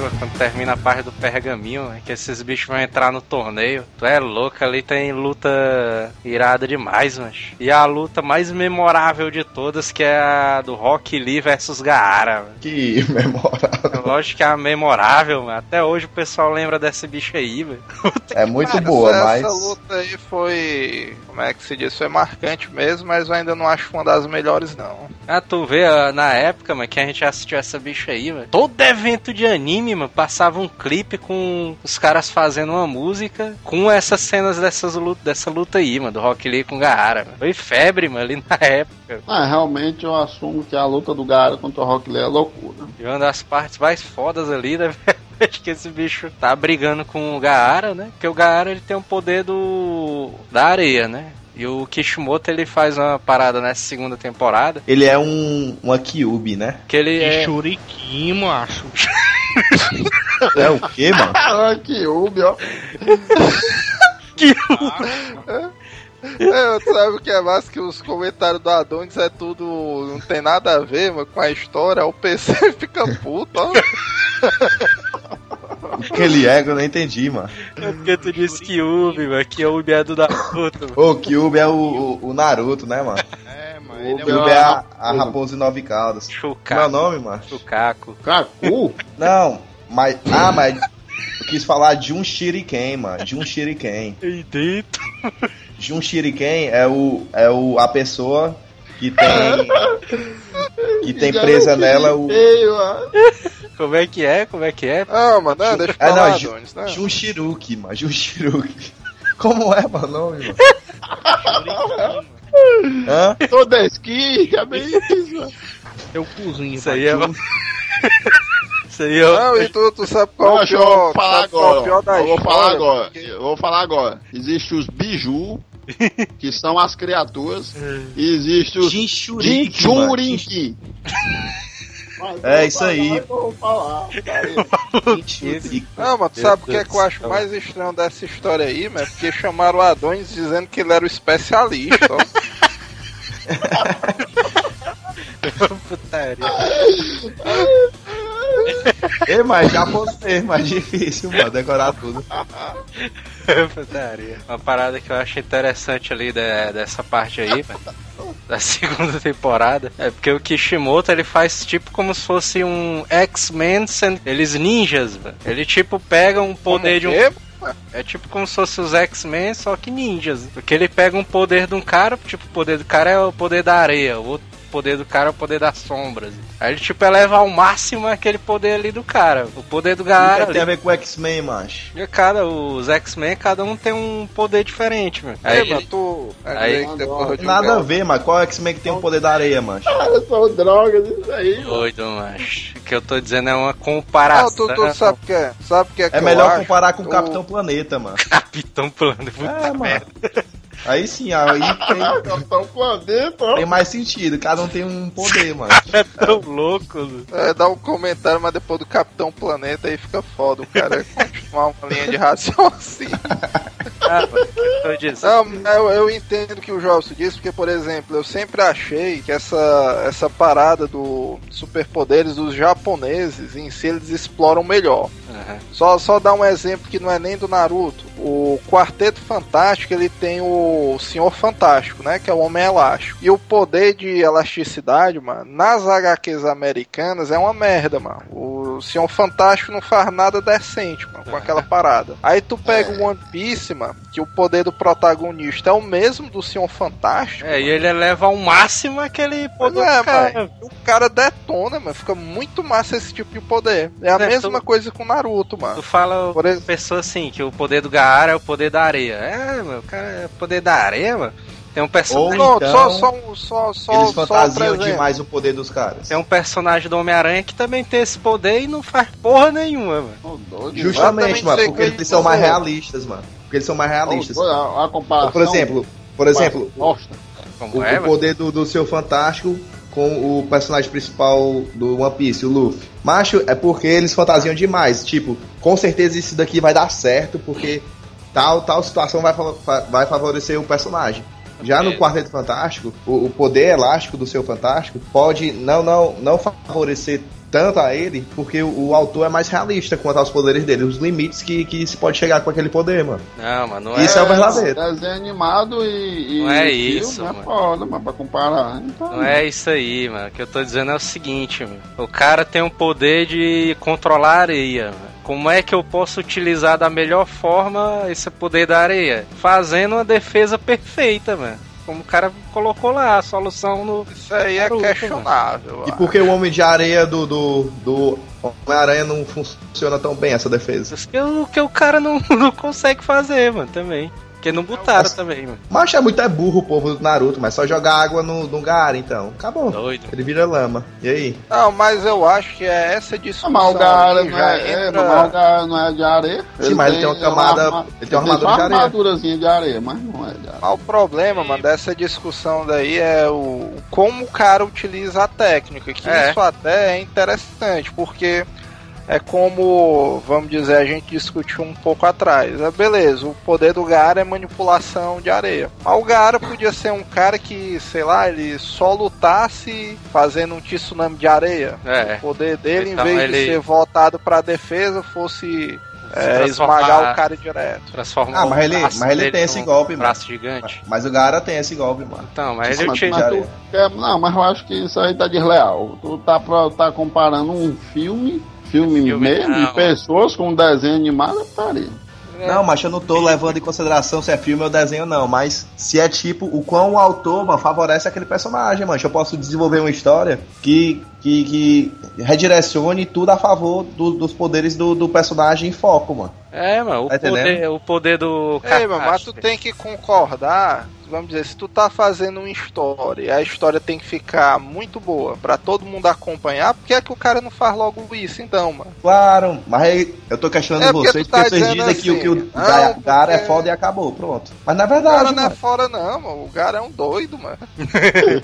mano, quando termina a parte do pergaminho, é que esses bichos vão entrar no torneio. Tu é louco, ali tem luta irada demais, mas. E a luta mais memorável de todas, que é a do Rock Lee versus Gaara. mano. Que <laughs> memorável. Lógico que é a memorável, mano. Até hoje o pessoal lembra desse bicho aí, velho. É muito Cara, boa, essa, mas. Essa luta aí foi. Como é que se diz? Foi marcante mesmo, mas eu ainda não acho uma das melhores, não. Ah, tu vê, ah, na época, mano, que a gente assistiu essa bicha aí, mano. Todo evento de anime, mano, passava um clipe com os caras fazendo uma música com essas cenas dessas luta, dessa luta aí, mano, do Rock Lee com Gaara, mano. Foi febre, mano, ali na <laughs> época. Ah, realmente eu assumo que a luta do Gara contra o Rock Lee é loucura. E uma das partes mais fodas ali, né, velho? <laughs> Acho que esse bicho tá brigando com o Gaara, né? Porque o Gaara ele tem o poder do da areia, né? E o Kishimoto ele faz uma parada nessa segunda temporada Ele é um uma Kyubi, né? que ele Que é churiquinho, macho. <laughs> É o quê, mano? Ah, que Ubi, ó. É, tu sabe o que é mais que os comentários do Adonis é tudo. Não tem nada a ver, mano, com a história. O PC <laughs> fica puto, ó. Aquele ego eu não entendi, mano. É porque tu disse que Ubi, mano, que Ubi é do Naruto. mano. O Kyubi é o, o, o Naruto, né, mano? É, mano. O é Kyubi Kyubi uma... é a, a raposa de nove caudas. Como é o Chucaco. nome, mano? Chucaco. Kaku? Não, mas. Ah, mas. Eu quis falar de um shuriken, mano. De um shuriken. E dentro. De um shuriken é o é o a pessoa que tem que tem presa nela o. Como é que é? Como é que é? Não, mano, não, deixa eu É, falar, não, Ju- Adonis, não. Junshiruki, mano. Junshiruki. Como é, mano, nome, mano? Hã? Toda esquina, bem isso, mano. Teu cozinho, Isso aí é. Isso aí é. Não, e tu, tu sabe qual é o eu pior, falar é o agora. pior da Eu vou falar história? agora. Porque- Eu vou falar agora. Existem os biju, <laughs> que são as criaturas, e existem os Jinchuriki, mano. Jinchurinki. É isso aí. Falar. Jinchuriki. Não, mas tu sabe o que, é que eu acho mais estranho dessa história aí, mano? Porque chamaram o Adonis dizendo que ele era o especialista. <laughs> Putaria. <laughs> <laughs> Ei, mas japonês, mais difícil, mano, decorar tudo. Putaria. Uma parada que eu acho interessante ali de- dessa parte aí, velho, da <laughs> segunda temporada, é porque o Kishimoto ele faz tipo como se fosse um X-Men, eles ninjas, velho. Ele tipo pega um poder de um. quê? É tipo como se fosse os X-Men, só que ninjas. Porque ele pega um poder de um cara, tipo, o poder do cara é o poder da areia, o outro poder do cara é o poder das sombras. Aí ele, tipo, eleva ao máximo aquele poder ali do cara. O poder do O cara. que tem a ver com X-Men, macho? E cada, os X-Men, cada um tem um poder diferente, mano. Aí, mano, tu. Aí- Aí, Nada a ver, mas qual X-Men que tem o poder da areia, macho? Cara, são drogas isso aí, mano. doido, macho. O que eu tô dizendo é uma Não, comparação. tu, tu sabe o que é? Sabe o que é que É eu melhor acho? comparar com o O- Capitão Planeta, mano. <laughs> Capitão Plano. Puta É, mano. Aí sim, aí <laughs> tem, Capitão Planeta, tem mais sentido. Cada um tem um poder, mano. <laughs> É tão louco. mano. É, dá um comentário, mas depois do Capitão Planeta aí fica foda. O cara <laughs> continuar uma linha de raciocínio. Ah, mano, o que eu tô dizendo? Não, eu, eu entendo o que o Jobson disse, porque, por exemplo, eu sempre achei que essa, essa parada do superpoderes dos japoneses em si eles exploram melhor. Aham. Só, só dar um exemplo que não é nem do Naruto. O Quarteto Fantástico, ele tem o Senhor Fantástico, né? Que é o Homem Elástico. E o poder de elasticidade, mano, nas HQs americanas é uma merda, mano. O Senhor Fantástico não faz nada decente, mano, com aquela parada. Aí tu pega o One Piece, mano, que o poder do protagonista é o mesmo do Senhor Fantástico. É, e ele eleva ao máximo aquele poder é, cara. mano. O cara detona, mano. Fica muito massa esse tipo de poder. É a É, mesma tu- coisa com o Naruto, Tu mano. fala Por exemplo, pessoa assim, que o poder do Gaara é o poder da areia. É, meu, o cara é o poder da areia, mano. Tem um personagem. Ou então, só, só, só, só, Eles só fantasiam presente. demais o poder dos caras. Tem um personagem do Homem-Aranha que também tem esse poder e não faz porra nenhuma, mano. Justamente, mano, porque eles são mais realistas, mano. Porque eles são mais realistas. A, a comparação. Por exemplo, por exemplo, o, é, o poder do, do seu Fantástico com o personagem principal do One Piece, o Luffy. Macho, é porque eles fantasiam demais. Tipo, com certeza isso daqui vai dar certo, porque tal, tal situação vai, vai favorecer o personagem. Já no Ok. Quarteto Fantástico, o, o poder elástico do seu Fantástico pode não, não, não favorecer tanto a ele, porque o, o autor é mais realista quanto aos poderes dele, os limites que, que se pode chegar com aquele poder, mano. Não, mano, não Isso é, é o verdadeiro. Desenho animado e. e Não é filme isso, É mano. foda, mas pra comparar. Então, Não é isso aí, mano. O que eu tô dizendo é o seguinte, mano. O cara tem o poder de controlar a areia, mano. Como é que eu posso utilizar da melhor forma esse poder da areia? Fazendo uma defesa perfeita, mano. Como o cara colocou lá, a solução no. Isso aí é questionável. E por que o Homem de Areia do, do, do Homem-Aranha não funciona tão bem essa defesa? Que o que o cara não, <laughs> não consegue fazer, mano, também. Porque não botaram Mas- também, mano. Mas é muito é burro o povo do Naruto, mas só jogar água no, no Gaara, então. Acabou. Doido. Ele vira lama. E aí? Não, mas eu acho que é essa discussão mas o Gaara não é, é, entra... Gaara não é de areia. Sim, mas ele tem uma camada- ele tem uma armadura de areia. armadurazinha de areia, mas não é de areia. Mas o problema, mano, dessa discussão daí é o como o cara utiliza a técnica, que É. isso até é interessante, porque é como, vamos dizer, a gente discutiu um pouco atrás. É beleza, o poder do Gara é manipulação de areia. Mas o Gara podia ser um cara que, sei lá, ele só lutasse fazendo um tsunami de areia. É. O poder dele, Então em vez ele- de ser voltado pra defesa, fosse É esmagar o cara direto. Transformar Ah, mas ele- mas ele tem esse golpe, mano. braço gigante. Mas o Gara tem esse golpe, mano. Então, mas ele tinha. quer- não, mas eu acho que isso aí tá desleal. Tu tá, pra- tá comparando um filme, filme, Filme, mesmo, não. de pessoas com um desenho animado, putaria. Não, mas eu não tô levando em consideração se é filme ou desenho, não. Mas se é tipo, o quão o autor, mano, favorece aquele personagem, mano. Eu posso desenvolver uma história que, que, que redirecione tudo a favor do- dos poderes do, do personagem em foco, mano. É, mano, o Tá poder, o poder do Ei, mano, mas tu tem que concordar. Vamos dizer, se tu tá fazendo uma história e a história tem que ficar muito boa pra todo mundo acompanhar, por que é que o cara não faz logo isso então, mano? Claro, mas eu tô questionando É porque vocês tu tá porque vocês dizem que, o- que o assim, Gara, não, Gara é porque- foda e acabou, pronto. Mas na O verdade, cara não é mano, fora não, mano. O cara é um doido, mano. <laughs>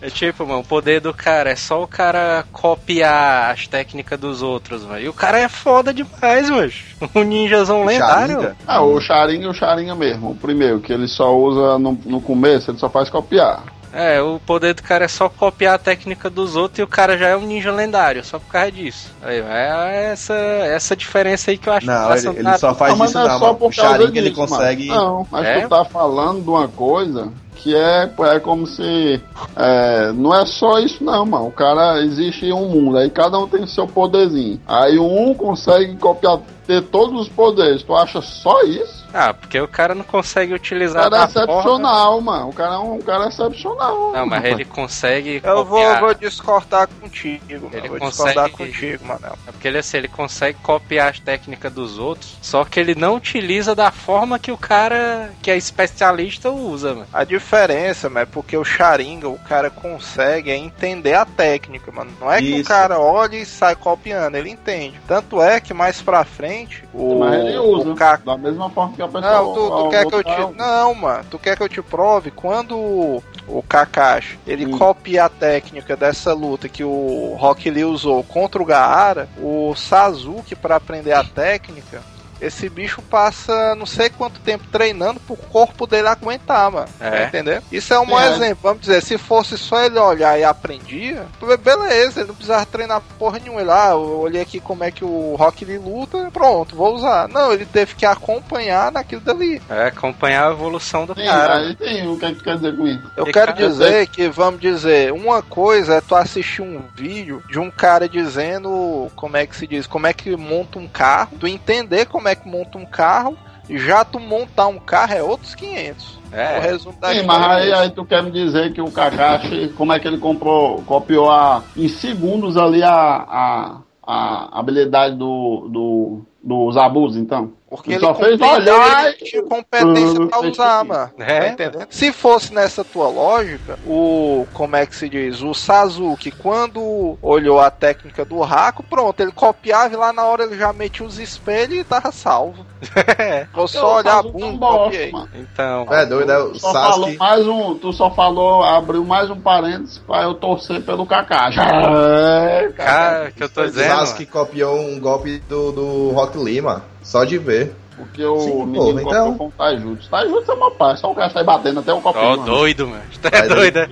É tipo, mano, o poder do cara é só o cara copiar as técnicas dos outros, mano. E o cara é foda demais, mano. <laughs> O ninjazão lendário. Ah, o Sharingan é o Sharingan mesmo. O primeiro, que ele só usa no, no começo, ele só faz copiar. É, o poder do cara é só copiar a técnica dos outros e o cara já é um ninja lendário, só por causa disso. Aí, é essa, essa diferença aí que eu acho Não, passa ele, ele só faz não, mas isso não é só por O causa Sharingan ele disso, mano. consegue... Não, mas É? tu tá falando de uma coisa que é, é como se. é, não é só isso, não, mano. O cara existe um mundo, aí cada um tem seu poderzinho. Aí um consegue copiar, ter todos os poderes. Tu acha só isso? Ah, porque o cara não consegue O utilizar cara é da forma... excepcional, mano. O cara é um, cara excepcional. Não, mas ele consegue Eu vou, copiar. vou discordar contigo, mano. Ele vou consegue- discordar contigo, mano. É porque ele, assim, ele consegue copiar as técnicas dos outros, só que ele não utiliza da forma que o cara que é especialista usa, mano. A diferença, mano, é porque o Sharingan, o cara consegue é entender a técnica, mano. Não é que o Isso. cara olha e sai copiando, ele entende. Tanto é que mais pra frente, o, Mas ele usa. o Ka- Da mesma forma que a pessoa. Não, tu, tu quer que eu te. Não, mano, tu quer que eu te prove quando o, Kakashi ele Hum. copia a técnica dessa luta que o Rock Lee usou contra o Gaara, o Sasuke, pra aprender a técnica, esse bicho passa não sei quanto tempo treinando pro corpo dele aguentar, mano. É. Tá entendendo? Isso é um bom É. exemplo. Vamos dizer, se fosse só ele olhar e aprendia, beleza, ele não precisava treinar porra nenhuma. Ele, ah, eu olhei aqui como é que o Rock Lee luta, pronto, vou usar. Não, ele teve que acompanhar naquilo dali. É acompanhar a evolução do Sim, cara. aí tem o que, é que tu quer dizer com isso? Eu E quero cara, dizer que, vamos dizer, uma coisa é tu assistir um vídeo de um cara dizendo como é que se diz, como é que monta um carro, tu entender como é que monta um carro, e já tu montar um carro é outros 500. O É, resumo da Sim, mas aí, é esse. aí tu quer me dizer que o Kakashi, como é que ele comprou, copiou a, em segundos ali a, a, a habilidade do, do, do Zabuza, então? Porque Ele ele fez olhar ele e- tinha competência pra Hum, usar, mano. É. Tá entendendo? Se fosse nessa tua lógica, o. Como é que se diz? O Sasuke, quando olhou a técnica do Raku, pronto, ele copiava e lá na hora ele já metia os espelhos e tava salvo. <laughs> Vou só olhar a é bunda, copiei. então. É doido, é o Tu só falou Sasuke. mais um, tu só falou, abriu mais um parênteses pra eu torcer pelo Kakashi. <laughs> É, Cara, que eu tô O dizendo. Sasuke copiou um golpe do, do Rock Lee, mano. Só de ver. Porque o Sim, menino pô, então- com o Taijutsu. Taijutsu é uma paz, só o cara sai batendo até o copo. Ó, doido, mano. Tu Vai é doido, é?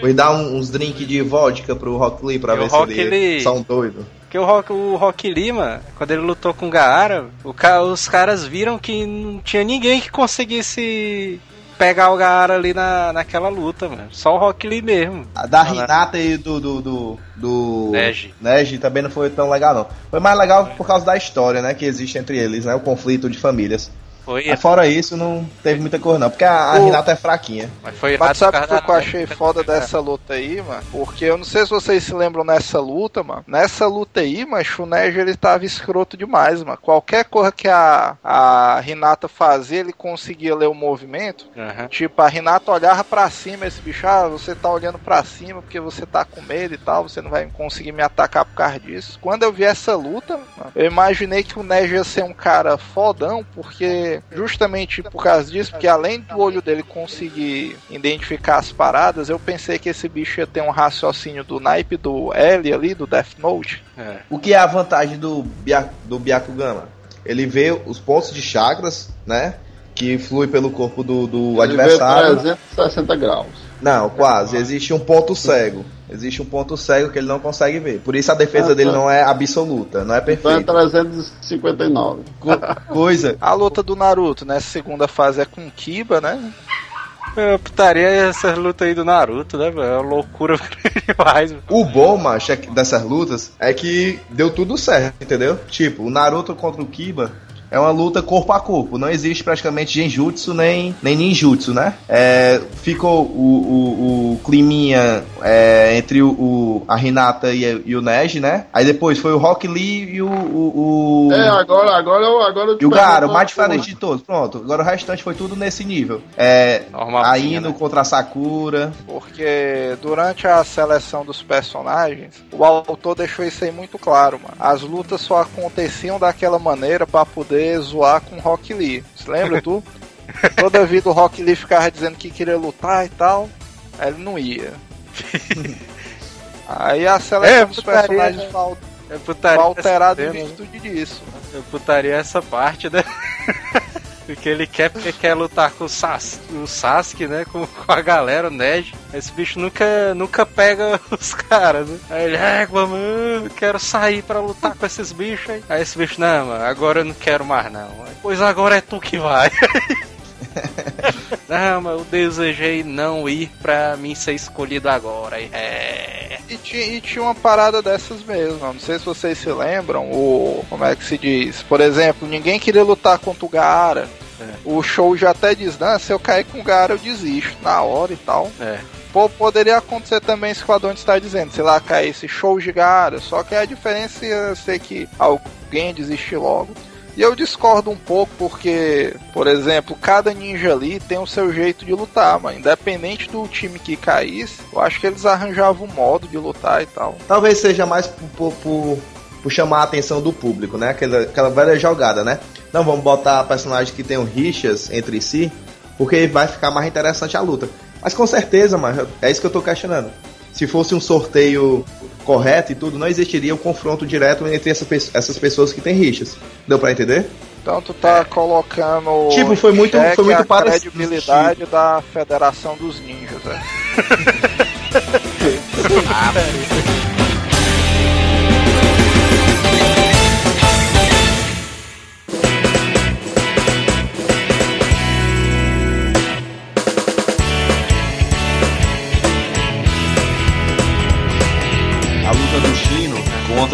Vou dar um- uns drinks de vodka pro Rock Lee pra E ver Rock se ele Lee- são doidos. Porque o Rock, o Rock Lee, mano, quando ele lutou com o Gaara, o ca- os caras viram que não tinha ninguém que conseguisse pegar o Gaara ali na, naquela luta, mano. Só o Rock Lee mesmo. A da né? Hinata e do. do. do. do Neji. Neji também não foi tão legal, não. Foi mais legal por causa da história, né? Que existe entre eles, né? O conflito de famílias. Foi, Mas fora isso, não teve muita coisa, não. Porque a, a O- Hinata é fraquinha. mas foi Mas sabe o que eu achei foda cara. dessa luta aí, mano? Porque eu não sei se vocês se lembram nessa luta, mano. Nessa luta aí, mano, o Neji ele tava escroto demais, mano. Qualquer coisa que a, a Renata fazia, ele conseguia ler o movimento. Aham. Tipo, a Renata olhava pra cima, esse bicho, ah, você tá olhando pra cima porque você tá com medo e tal, você não vai conseguir me atacar por causa disso. Quando eu vi essa luta, mano, eu imaginei que o Neji ia ser um cara fodão, porque justamente por causa disso, porque além do olho dele conseguir identificar as paradas, eu pensei que esse bicho ia ter um raciocínio do naipe do L ali, do Death Note. É. O que é a vantagem do, do Byakugama? Ele vê os pontos de chakras, né? Que flui pelo corpo do, do Ele vê adversário. 360 graus. Não, quase. Existe um ponto cego. Existe um ponto cego que ele não consegue ver. Por isso a defesa Ah, dele tá. não é absoluta, não é Então é perfeita. 359. Co- <laughs> coisa. A luta do Naruto nessa segunda fase é com Kiba, né? É, putaria essa luta aí do Naruto, né, velho? É uma loucura <laughs> demais, mano. O bom, macho, é que- dessas lutas é que deu tudo certo, entendeu? Tipo, o Naruto contra o Kiba é uma luta corpo a corpo. Não existe praticamente genjutsu nem, nem ninjutsu, né? É, ficou o, o, o climinha é, entre o, o- a Hinata e, e o Neji, né? Aí depois foi o Rock Lee e o. o, o- É, agora, agora eu, agora eu e o Gara, o pergunto mais diferente de todos. Pronto, agora o restante foi tudo nesse nível. É, Normalzinho, a Ino né? contra a Sakura. Porque durante a seleção dos personagens, o autor deixou isso aí muito claro, mano. As lutas só aconteciam daquela maneira pra poder zoar com o Rock Lee. Você lembra, tu? <laughs> Toda vida o Rock Lee ficava dizendo que queria lutar e tal, aí ele não ia. <laughs> Aí a seleção É, dos personagens né? foi É alterada em virtude disso. É putaria essa parte, né? <laughs> Porque ele quer porque quer lutar com o, Sas, o Sasuke, né? Com, com a galera, o Ned. Esse bicho nunca, nunca pega <laughs> os caras, né? Aí ele, égua, mano, eu quero sair pra lutar com esses bichos aí. Aí esse bicho, não, mano, agora eu não quero mais não. Pois agora é tu que vai. <laughs> <laughs> não, mas eu desejei não ir pra mim ser escolhido agora. É. E tinha, e tinha uma parada dessas mesmo. Não sei se vocês se lembram. O. Como é que se diz? Por exemplo, ninguém queria lutar contra o Gaara. O show já até diz, não, se eu cair com o Gaara eu desisto na hora e tal. É. Pô, poderia acontecer também isso que o Adonis está dizendo, sei lá, cair esse show de Gaara, só que a diferença é ser que alguém desistir logo. E eu discordo um pouco porque, por exemplo, cada ninja ali tem o seu jeito de lutar, mas independente do time que caísse, eu acho que eles arranjavam um modo de lutar e tal. Talvez seja mais por, por- por- chamar a atenção do público, né? Aquela, aquela velha jogada, né? Não vamos botar personagens que tenham rixas entre si, porque vai ficar mais interessante a luta. Mas com certeza, mano, é isso que eu tô questionando. Se fosse um sorteio correto e tudo, não existiria um confronto direto entre essa essas pessoas que têm rixas. Deu pra entender? Então tu tá colocando Tipo, foi muito- foi muito a parecido. credibilidade da Federação dos Ninjas, né? a <laughs> <laughs>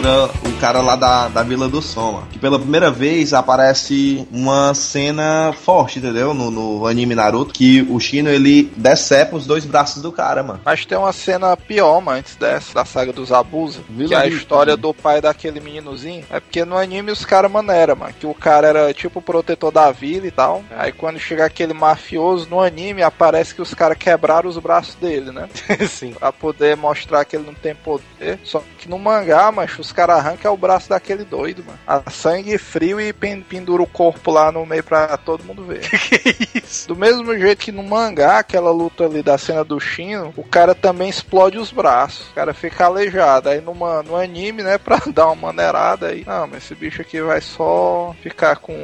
contra o cara lá da, da Vila do Soma. Que pela primeira vez aparece uma cena forte, entendeu? No, no anime Naruto, que o Shino ele decepa os dois braços do cara, mano. Mas tem uma cena pior, mano, antes dessa, da saga dos Abusa. Vila que é a história do pai daquele meninozinho. É porque no anime os caras maneira, mano. Que o cara era tipo o protetor da vila e tal. Aí quando chega aquele mafioso no anime, aparece que os caras quebraram os braços dele, né? <laughs> Sim. Pra poder mostrar que ele não tem poder. Só que no mangá, macho, os caras arrancam o braço daquele doido, mano. A sangue frio e pen- pendura o corpo lá no meio pra todo mundo ver. <laughs> que isso? Do mesmo jeito que no mangá, aquela luta ali da cena do Shino, o cara também explode os braços. O cara fica aleijado. Aí numa, no anime, né, <laughs> pra dar uma maneirada aí. Não, mas esse bicho aqui vai só ficar com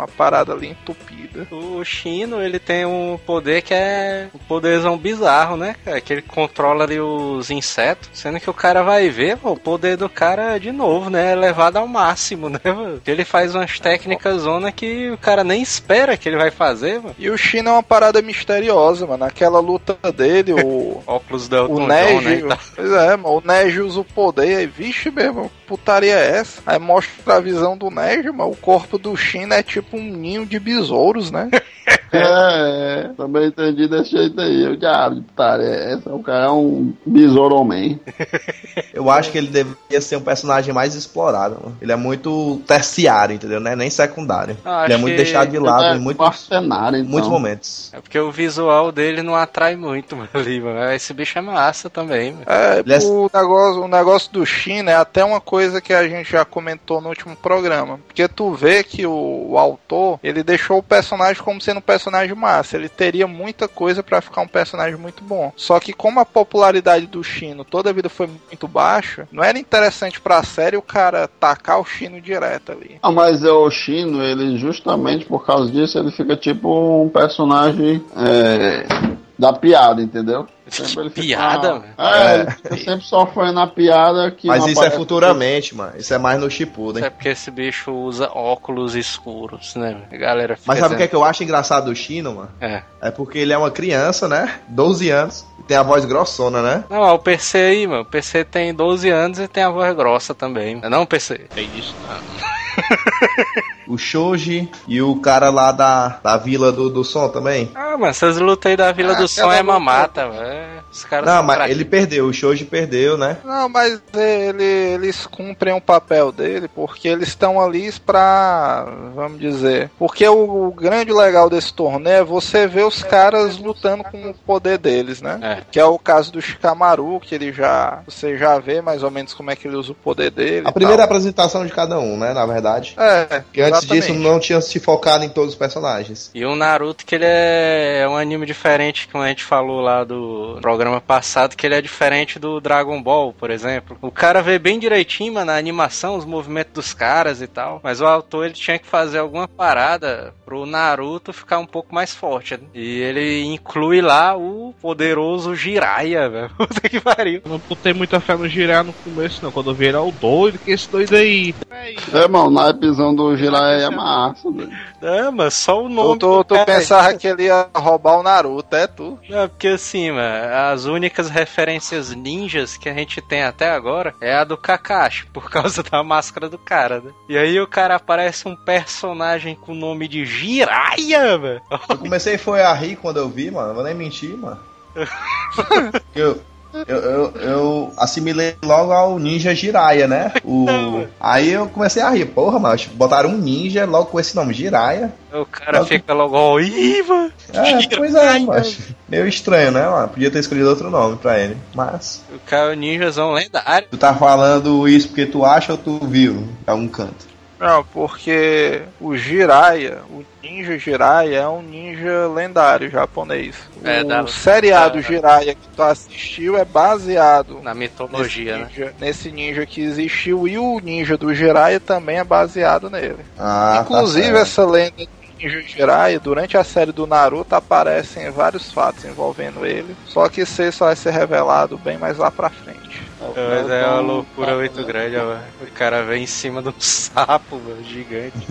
a parada ali entupida. O Shino, ele tem um poder que é um poderzão bizarro, né, cara? Que ele controla ali os insetos. Sendo que o cara vai ver, pô, o poder do cara, de novo, né? É levado ao máximo, né, mano? Ele faz umas técnicas zona que o cara nem espera que ele vai fazer, mano. E o Shino é uma parada misteriosa, mano. Aquela luta dele, o. <laughs> Óculos da O Elton John, Neji, né? pois é, mano, o Neji usa o poder, aí, vixe mesmo, putaria é essa? Aí mostra a visão do Neji, mano, o corpo do Shin é tipo um ninho de besouros, né? <laughs> É, é, também entendi desse jeito aí. Eu diabo de putaria é essa? O cara é um besouro homem. <laughs> Eu acho que ele deveria ser um personagem mais explorado, mano. Ele é muito terciário, entendeu? Não é nem secundário. Ah, ele é muito deixado de lado é em muitos, então. muitos momentos. É porque o visual dele não atrai muito, mano, ali, mano. Esse bicho é massa também, mano. É, é- o, negócio, o negócio do Shin é até uma coisa que a gente já comentou no último programa. Porque tu vê que o, o autor, ele deixou o personagem como sendo um personagem massa. Ele teria muita coisa pra ficar um personagem muito bom. Só que como a popularidade do Shino toda a vida foi muito baixa, não era interessante pra série o cara tacar o Shino direto ali. Ah, mas é o Shino, ele justamente por causa disso, ele fica tipo um personagem é, da piada, entendeu? Sempre ele fica Piada, velho? É, É. ele fica sempre sofrendo na piada que. Mas isso é futuramente, mano. Isso é mais no Shippuden. É porque esse bicho usa óculos escuros, né? A galera fica Mas sabe o que é que eu acho engraçado do Shino, mano? É. É porque ele é uma criança, né? 12 anos. E tem a voz grossona, né? Não, é o PC aí, mano. O PC tem 12 anos e tem a voz grossa também. Não é não, PC? Tem disso não. <laughs> O Shoji e o cara lá da, da vila do, do som também. Ah, mano, essas lutas aí da Vila Ah, do Som aquela é luta- mamata, velho. Os caras Não, mas ele perdeu. O Shoji perdeu, né? Não, mas ele, eles cumprem o papel dele porque eles estão ali pra, vamos dizer, porque o, o grande legal desse torneio é você ver os caras lutando com o poder deles, né? É. Que é o caso do Shikamaru, que ele já, você já vê mais ou menos como é que ele usa o poder dele. A primeira tal. apresentação de cada um, né? Na verdade. É, Porque antes exatamente. disso não tinha se focado em todos os personagens. E o Naruto, que ele é um anime diferente, como a gente falou lá do programa passado, que ele é diferente do Dragon Ball, por exemplo. O cara vê bem direitinho, mano, na animação, os movimentos dos caras e tal. Mas o autor, ele tinha que fazer alguma parada pro Naruto ficar um pouco mais forte. né? E ele inclui lá o poderoso Jiraiya, velho. <laughs> Puta que pariu. Eu não botei muita fé no girar no começo, não. Quando eu vi ele, é o doido, que esse doido aí. É, mano, na episão do Jiraiya é massa, velho. É, mas só o Tu, nome tu, do tu cara. pensava que ele ia roubar o Naruto, é tu? Não, porque assim, mano, as únicas referências ninjas que a gente tem até agora é a do Kakashi, por causa da máscara do cara, né? E aí o cara aparece um personagem com o nome de Jiraiya, velho. Eu comecei foi a rir quando eu vi, mano. Não vou nem mentir, mano. <laughs> eu, eu, eu, eu assimilei logo ao Ninja Jiraiya, né? O... <laughs> Aí eu comecei a rir. Porra, mano, botaram um ninja logo com esse nome, Jiraiya. O cara Logo- fica logo, ó, Iva! É, pois é, mas meio estranho, né, mano? Podia ter escolhido outro nome pra ele. Mas. O cara é um ninjazão lendário. Tu tá falando isso porque tu acha ou tu viu? É um canto. Não, porque o Jiraiya, o ninja Jiraiya é um ninja lendário japonês. É, o da- seriado da- Jiraiya que tu assistiu é baseado Na mitologia, né? nesse, ninja, nesse ninja que existiu e o ninja do Jiraiya também é baseado nele. Ah, Inclusive tá essa lenda do ninja Jiraiya, durante a série do Naruto aparecem vários fatos envolvendo ele, só que isso aí só vai ser revelado bem mais lá pra frente. Mas é uma loucura muito grande, ó, velho. O cara vem em cima de um <laughs> sapo, velho, gigante.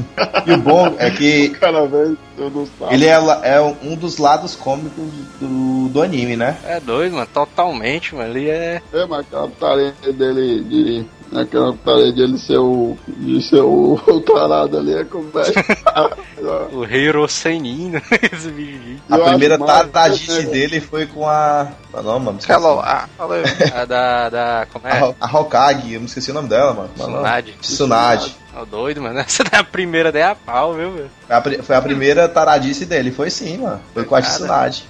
E o bom é que Cada vez eu não sabe. ele é, é um dos lados cômicos do, do anime, né? É doido, mano, totalmente, mano. Ele é. É, mas aquela putaria dele de. Aquela putaria de ele ser <laughs> o. de ser o, o tarado ali é como é. <laughs> O Hiro Senin, né? esse. A Eu primeira taradice dele foi com a. Não, não mano. Hello, ah, valeu. A da. da como A, é? Ho- a Hokage, eu não esqueci o nome dela, mano. Tsunade. Tsunade. Ó, doido, mano. <laughs> Essa da primeira daí é a pau, viu, velho? Foi a, foi a primeira taradice dele, foi sim, mano. Foi com a. Tsunade.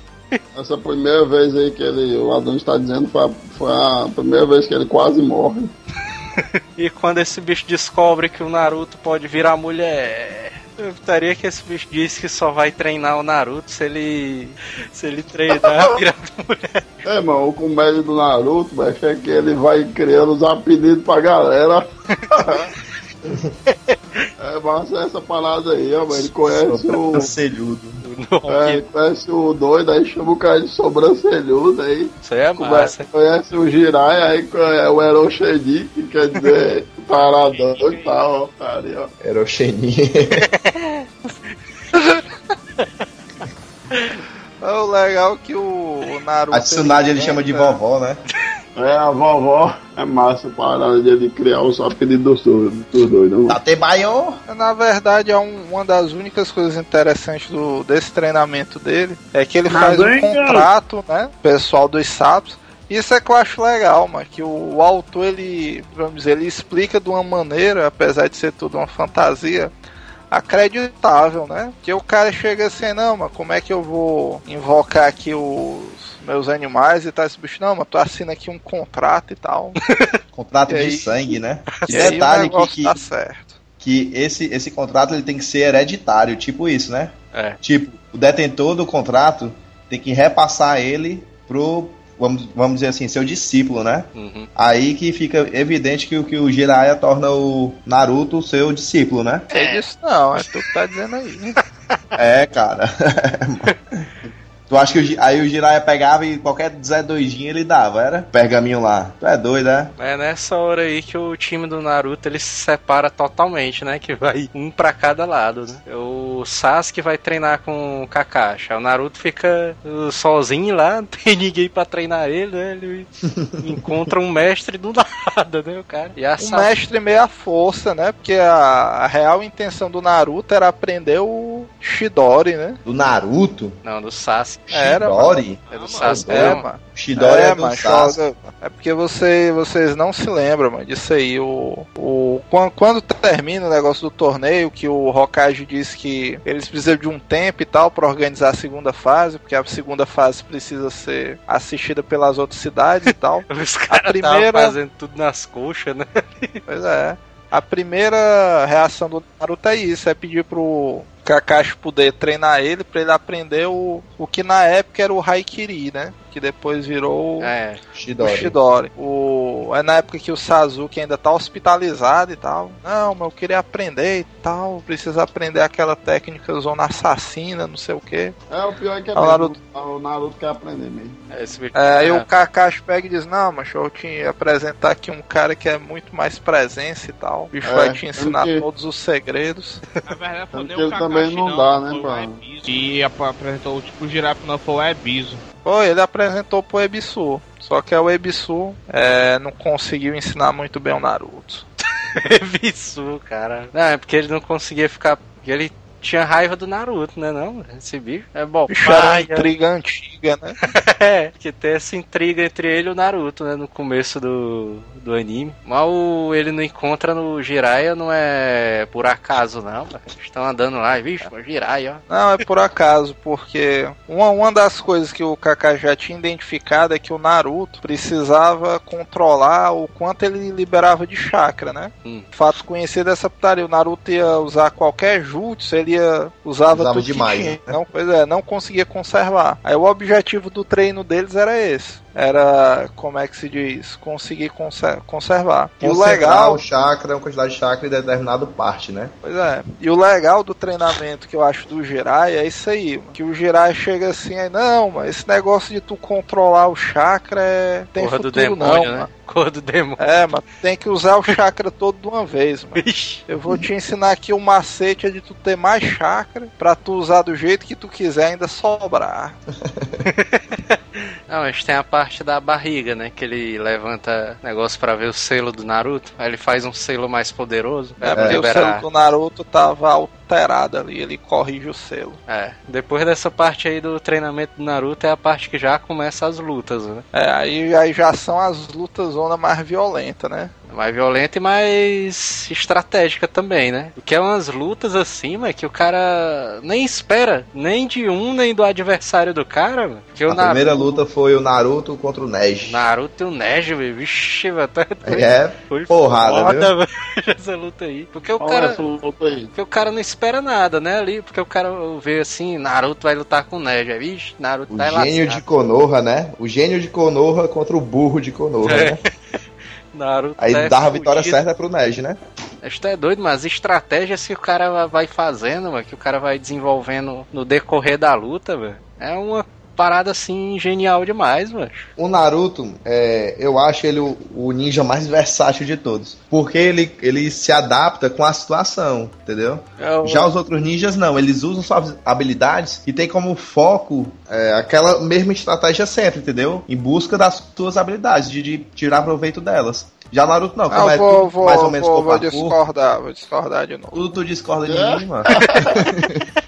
Essa primeira vez aí que ele. O Adão está dizendo foi a, foi a primeira vez que ele quase morre. E quando esse bicho descobre que o Naruto pode virar mulher. Eu gostaria que esse bicho disse que só vai treinar o Naruto se ele. se ele treinar virar <laughs> mulher. É, mano, o comédia do Naruto, velho, é que ele vai criando os apelidos pra galera. <laughs> é massa essa parada aí, ó, mano. Ele conhece o. Conselhudo. É, ele conhece o doido, aí chama o cara de sobrancelhudo aí. Isso aí é Conhece, massa. conhece o Jirai, aí é o Eroshedi, que quer dizer <laughs> taradão e tal, ó, cara, aí, ó. <laughs> É o legal que o, o Naruto. A Tsunade ele chama de vovó, né? É, a vovó é massa a parada de criar os apelidos dos, dos dois, não? Tatebayo. Na verdade, é um- uma das únicas coisas interessantes do, desse treinamento dele é que ele faz um contrato, né? Pessoal dos sapos. Isso é que eu acho legal, mano. Que o, o autor, ele, vamos dizer, ele explica de uma maneira, apesar de ser tudo uma fantasia, acreditável, né? Que o cara chega assim, não, mas como é que eu vou invocar aqui os meus animais e tal? Esse bicho, não, mas tu assina aqui um contrato e tal. <laughs> Contrato E de aí- sangue, né? <laughs> E E aí o detalhe que, que, tá certo. que esse, esse contrato ele tem que ser hereditário, tipo isso, né? É. Tipo, o detentor do contrato tem que repassar ele pro, vamos, vamos dizer assim, seu discípulo, né? Uhum. Aí que fica evidente que, o- que o Jiraiya torna o Naruto seu discípulo, né? É disso não, é tu que tá dizendo aí. É, cara. <laughs> Tu acha que o, aí o Jiraiya pegava e qualquer Zé Doidinho ele dava, era? Pergaminho lá. Tu é doido, é? É nessa hora aí que o time do Naruto ele se separa totalmente, né? Que vai um pra cada lado, né? O Sasuke vai treinar com o Kakashi. aí O Naruto fica uh, sozinho lá, <laughs> não tem ninguém pra treinar ele, né? Ele encontra um mestre do <laughs> nada, né? O cara. E a Um mestre meia força, né? Porque a, a real intenção do Naruto era aprender o Shidori, né? Do Naruto? Não, do Sasuke. Era, Shidori? É do Ah, Sasuke. É, mano. Shidori é, é, do mano, Sasuke. é porque você, vocês não se lembram, mano, disso aí. O, o, quando, quando termina o negócio do torneio, que o Hokage diz que eles precisam de um tempo e tal pra organizar a segunda fase, porque a segunda fase precisa ser assistida pelas outras cidades e tal. <laughs> Os caras primeira- fazendo tudo nas coxas, né? Pois é. A primeira reação do Naruto é isso, é pedir pro Kakashi poder treinar ele pra ele aprender o, o que na época era o Haikiri, né? Que depois virou É. o Shidori. Shidori. O, é na época que o Sasuke ainda tá hospitalizado e tal. Não, mas eu queria aprender e tal. Precisa aprender aquela técnica zona assassina, não sei o que. É, o pior é que é o. Naruto. O Naruto quer aprender mesmo. Esse bicho- É, aí é. o Kakashi pega e diz: Não, mas eu te apresentar aqui um cara que é muito mais presença e tal. O bicho É, vai te ensinar porque- todos os segredos. <laughs> Na verdade, foi Tanto nem que o ele Kakashi, também não dá, né, foi o pra- Ebisu. E ap- apresentou tipo, o Jiraiya não foi o Ebisu. Pô, ele apresentou pro Ebisu. Só que o Ebisu é, não conseguiu ensinar muito bem o Naruto. <laughs> Visu, cara. Não, é porque ele não conseguia ficar. Ele tinha raiva do Naruto, né? Não, esse bicho é bom. Bicho era uma intriga antiga, né? <laughs> É, que tem essa intriga entre ele e o Naruto, né? No começo do, do anime. Mas o, ele não encontra no Jiraiya não é por acaso, não. estão andando lá e, vixe, o Jiraiya, ó. Não, é por acaso, porque uma, uma das coisas que o Kakashi já tinha identificado é que o Naruto precisava controlar o quanto ele liberava de chakra, né? Hum. Fato conhecido dessa putaria, o Naruto ia usar qualquer jutsu, ele usava, Usava tudo demais, né? Não, pois é, não conseguia conservar. Aí o objetivo do treino deles era esse. Era, como é que se diz? Conseguir conser- conservar. E o legal, o chakra, uma quantidade de chakra em determinado parte, né? Pois é. E o legal do treinamento que eu acho do Jiraiya é isso aí, mano. que o Jiraiya chega assim, aí, não, mas esse negócio de tu controlar o chakra é... tem Porra do futuro demônio, não, né? mano. Cor do demônio. É, mas tem que usar o chakra todo de uma vez, mano. Eu vou te ensinar aqui o macete é de tu ter mais chakra pra tu usar do jeito que tu quiser ainda sobrar. <laughs> Não, mas tem a parte da barriga, né? Que ele levanta negócio pra ver o selo do Naruto. Aí ele faz um selo mais poderoso. É, porque o selo do Naruto tava alterado ali, ele corrige o selo. É, depois dessa parte aí do treinamento do Naruto é a parte que já começa as lutas, né? É, aí, aí já são as lutas zona mais violenta, né? Mais violenta e mais estratégica também, né? Porque é umas lutas assim, mano, que o cara nem espera, nem de um, nem do adversário do cara, mano. Que o A Naruto, primeira luta foi o Naruto contra o Neji. Naruto e o Neji, velho. Vixe, velho. Tá, É, foi porrada, foda, velho, <laughs> essa luta aí. Porque o Olha cara. essa luta aí. Porque o cara não espera nada, né? Ali, porque o cara vê assim, Naruto vai lutar com o Neji. Aí, Vixe, Naruto o tá gênio de. Konoha, né? O gênio de Konoha contra o burro de Konoha, É. né? <laughs> Naruto Aí tá dava a vitória certa pro Neji, né? Isso é doido, mas estratégias que o cara vai fazendo, mano, que o cara vai desenvolvendo no decorrer da luta, velho. É uma parada assim genial demais, mano. O Naruto, é, eu acho ele o, o ninja mais versátil de todos. Porque ele, ele se adapta com a situação, entendeu? É Já os outros ninjas não, eles usam suas habilidades e tem como foco é, aquela mesma estratégia sempre, entendeu? Em busca das suas habilidades, de, de tirar proveito delas. Já Naruto não, como Ah, é eu vou, tudo vou, mais ou menos vou, vou discordar, vou discordar de novo. tudo tu discorda de É? mim, mano. <laughs>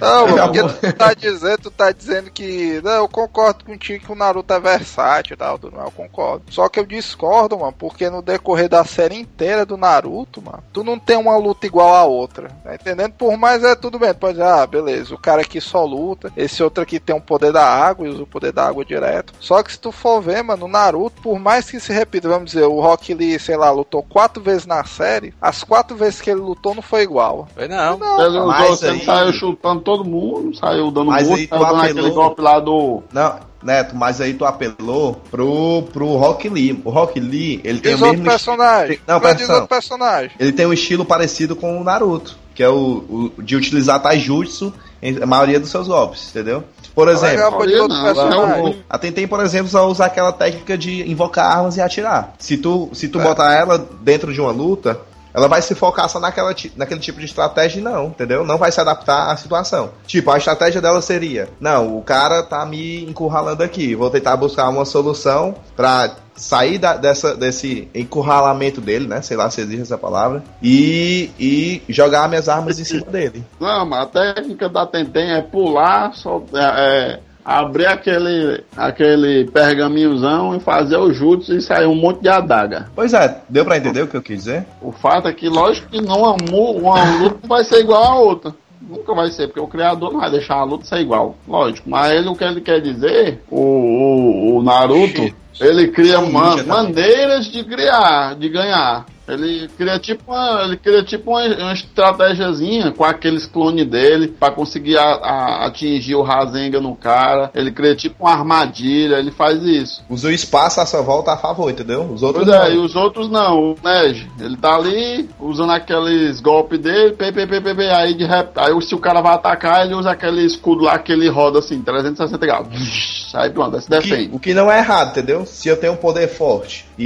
Não, Já porque tu tá dizendo, tu tá dizendo que. Não, eu concordo contigo que o Naruto é versátil e tal, tudo mais, eu concordo. Só que eu discordo, mano, porque no decorrer da série inteira do Naruto, mano, tu não tem uma luta igual a outra. Tá entendendo? Por mais é tudo bem, tu pode dizer, ah, beleza, o cara aqui só luta, esse outro aqui tem o poder da água e usa o poder da água direto. Só que se tu for ver, mano, no Naruto, por mais que se repita, vamos dizer, o Rock Lee, sei lá, lutou quatro vezes na série, as quatro vezes que ele lutou não foi igual. Foi não. Ele usou, aí- saiu chutando todo mundo, saiu dando Mas muito, aí tu saiu dando aquele apelou. golpe lá do. Não, Neto, mas aí tu apelou pro, pro Rock Lee. O Rock Lee, ele tem Diz o outro mesmo personagem. Não, Não, presta diz atenção. outro personagem. Ele tem um estilo parecido com o Naruto, que é o, o de utilizar taijutsu em a maioria dos seus golpes, entendeu? Por exemplo, Legal, pode Olha, outro não, personagem. não. a Tentem, por exemplo, só usar aquela técnica de invocar armas e atirar. Se tu, se tu É. botar ela dentro de uma luta, ela vai se focar só naquela, naquele tipo de estratégia, não, entendeu? Não vai se adaptar à situação. Tipo, a estratégia dela seria: não, o cara tá me encurralando aqui, vou tentar buscar uma solução pra sair da- dessa, desse encurralamento dele, né? Sei lá se existe essa palavra, e, e jogar minhas armas em cima dele. Não, mas a técnica da Tentem é pular, sol- é, é, abrir aquele, aquele pergaminhozão e fazer o jutsu e sair um monte de adaga. Pois é, deu pra entender o que eu quis dizer? O fato é que, lógico que não uma, luta não vai ser igual a outra. Nunca vai ser, porque o criador não vai deixar a luta ser igual. Lógico. Mas ele, o que ele quer dizer, o, o, o Naruto, ele cria Ninja ma- também. maneiras de criar, de ganhar. Ele cria tipo uma, ele cria tipo uma, uma estratégiazinha com aqueles clones dele pra conseguir a- a- atingir o Rasengan no cara. Ele cria tipo uma armadilha, ele faz isso. Usa o espaço à sua volta a favor, entendeu? Os outros Pois é, e não. os outros não, oNej, ele tá ali usando aqueles golpes dele, pê, pê, pê, pê, pê, aí de rep... aí se o cara vai atacar, ele usa aquele escudo lá que ele roda assim, 360 graus. Aí pronto, aí se O que, defende. o que não é errado, entendeu? Se eu tenho um poder forte e,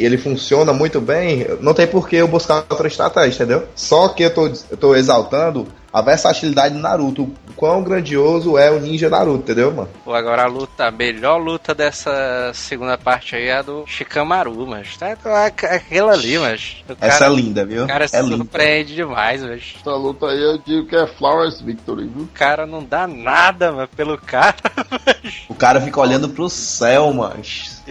e ele funciona muito bem, não tem por que eu buscar outra estratégia, entendeu? Só que eu tô, eu tô exaltando a versatilidade do Naruto, o quão grandioso é o ninja Naruto, entendeu, mano? Pô, agora a luta, a melhor luta dessa segunda parte aí é a do Shikamaru, mas tá tá aquela ali, mas Essa cara, é linda, viu? o cara se é linda. surpreende demais, mas Essa luta aí eu digo que é Flowers Victory, viu? o cara não dá nada, mano, pelo cara. <laughs> O cara fica olhando pro céu, mano.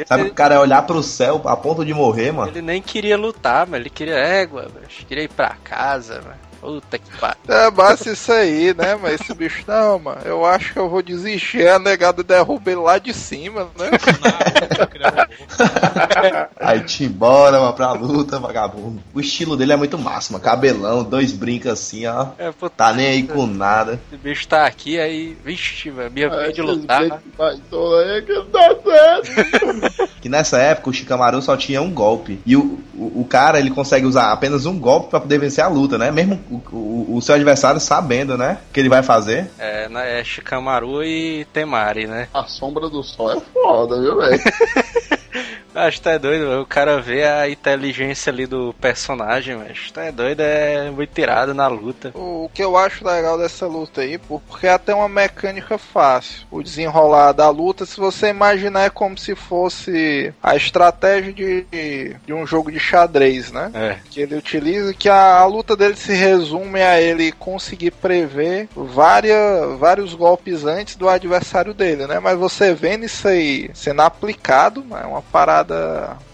Sabe o cara é olhar pro céu a ponto de morrer, mano? Ele nem queria lutar, mas ele queria égua, mas queria ir pra casa, mano. Puta que pariu. É basta isso aí, né? Mas esse bicho, não, mano, eu acho que eu vou desistir. A negada derruba ele lá de cima, né? <laughs> Aí te embora, mano, pra luta, vagabundo. O estilo dele é muito mano. Cabelão, dois brincos assim, ó. É, puta, Tá nem aí com nada. esse bicho tá aqui, aí, vixe, mano, minha É, vez de lutar. Aí <laughs> que nessa época o Shikamaru só tinha um golpe. E o, o, o cara, ele consegue usar apenas um golpe pra poder vencer a luta, né? Mesmo o, o, seu adversário sabendo, né? O que ele vai fazer. É, né, é Shikamaru e Temari, né? A sombra do sol é foda, viu, velho? <laughs> Acho que tá doido, o cara vê a inteligência ali do personagem, mas tá doido, é muito tirado na luta. O que eu acho legal dessa luta aí, porque é até uma mecânica fácil. O desenrolar da luta, se você imaginar, é como se fosse a estratégia de, de um jogo de xadrez, né? É. que ele utiliza, que a, a luta dele se resume a ele conseguir prever várias, vários golpes antes do adversário dele, né? Mas você vendo isso aí sendo aplicado, é uma parada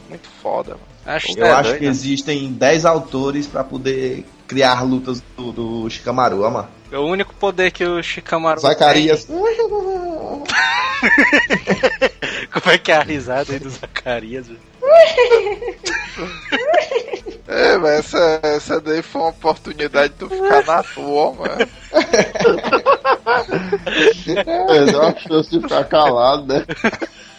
muito foda. mano. Acho que Eu tá acho doido. que existem 10 autores pra poder criar lutas do, do Shikamaru, ó, mano. O único poder que o Shikamaru Zacarias. tem... <laughs> Como é que é a risada aí do Zacarias? É, mas essa, essa daí foi uma oportunidade de tu ficar na tua, mano. Perdeu a chance de ficar calado, né?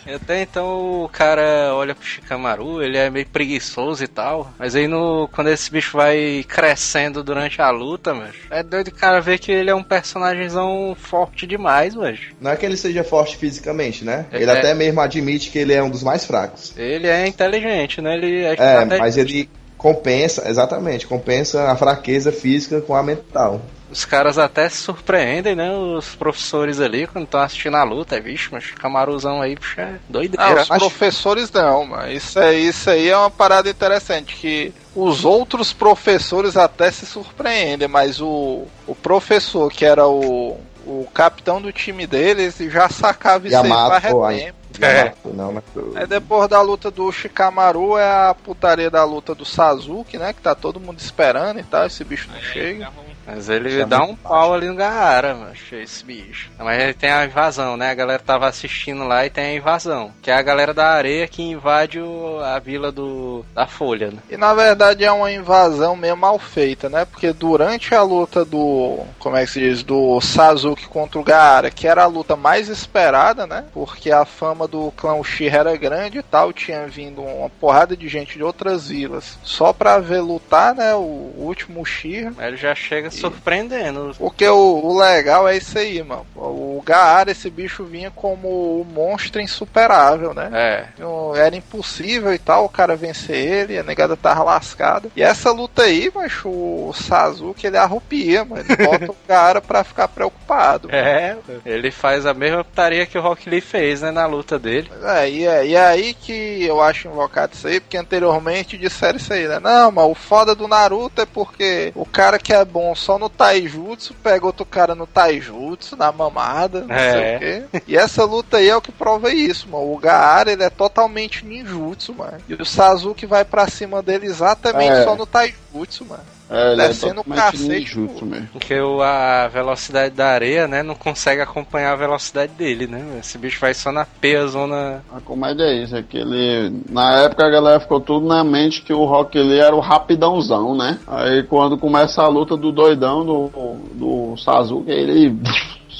Até então o cara olha pro Shikamaru, ele é meio preguiçoso e tal. Mas aí no, quando esse bicho vai crescendo durante a luta, mas é doido o cara ver que ele é um personagemzão forte demais, mas Não é que ele seja forte fisicamente, né? É. Ele até mesmo admite que ele é um dos mais fracos. ele é inteligente, né? Ele é, É, mas ele compensa, exatamente, compensa a fraqueza física com a mental. Os caras até se surpreendem, né? Os professores ali, quando estão assistindo a luta. É, vixe, mas Camaruzão aí, puxa, é Ah, doideira. os professores não, mano. Isso aí, isso aí é uma parada interessante, que os outros professores até se surpreendem, mas o, o professor, que era o, o capitão do time deles, já sacava isso Yamato, aí aí. tempo. É. Não, mas... Aí depois da luta do Shikamaru é a putaria da luta do Sasuke, né? Que tá todo mundo esperando e tal, esse bicho não chega. Mas ele Chama dá de um pau ali no Gaara, mano, esse bicho. Mas ele tem a invasão, né? A galera tava assistindo lá e tem a invasão. Que é a galera da areia que invade o- a vila do da Folha, né? E na verdade é uma invasão meio mal feita, né? Porque durante a luta do. Como é que se diz? Do Sasuke contra o Gaara, que era a luta mais esperada, né? Porque a fama do clã Uchiha era grande e tal. Tinha vindo uma porrada de gente de outras vilas só pra ver lutar, né? O último Uchiha. Ele já chega surpreendendo. Porque o, o legal é isso aí, mano. O Gaara, esse bicho vinha como o monstro insuperável, né? É. Então, Era impossível e tal, o cara vencer ele, a negada tava lascada. E essa luta aí, macho, o Sasuke ele arrupia, mano. Ele <laughs> bota o Gaara pra ficar preocupado. É, ele faz a mesma putaria que o Rock Lee fez, né, na luta dele. É, e é, e é aí que eu acho invocado isso aí, porque anteriormente disseram isso aí, né? Não, mas o foda do Naruto é porque o cara que é bom só no Taijutsu pega outro cara no Taijutsu, na mamada, não É. sei o quê. E essa luta aí é o que prova isso, mano. O Gaara, ele é totalmente ninjutsu, mano. E o Sasuke vai pra cima dele exatamente É. só no Taijutsu, mano. É, ele é Descendo o totalmente cacete, ninjutsu mesmo. Porque o, a velocidade da areia, né, não consegue acompanhar a velocidade dele, né? Esse bicho vai só na peia zona. A comédia é isso, é que ele. Na época a galera ficou tudo na mente que o Rock Lee era o rapidãozão, né? Aí quando começa a luta do doidão do, do Sasuke, ele.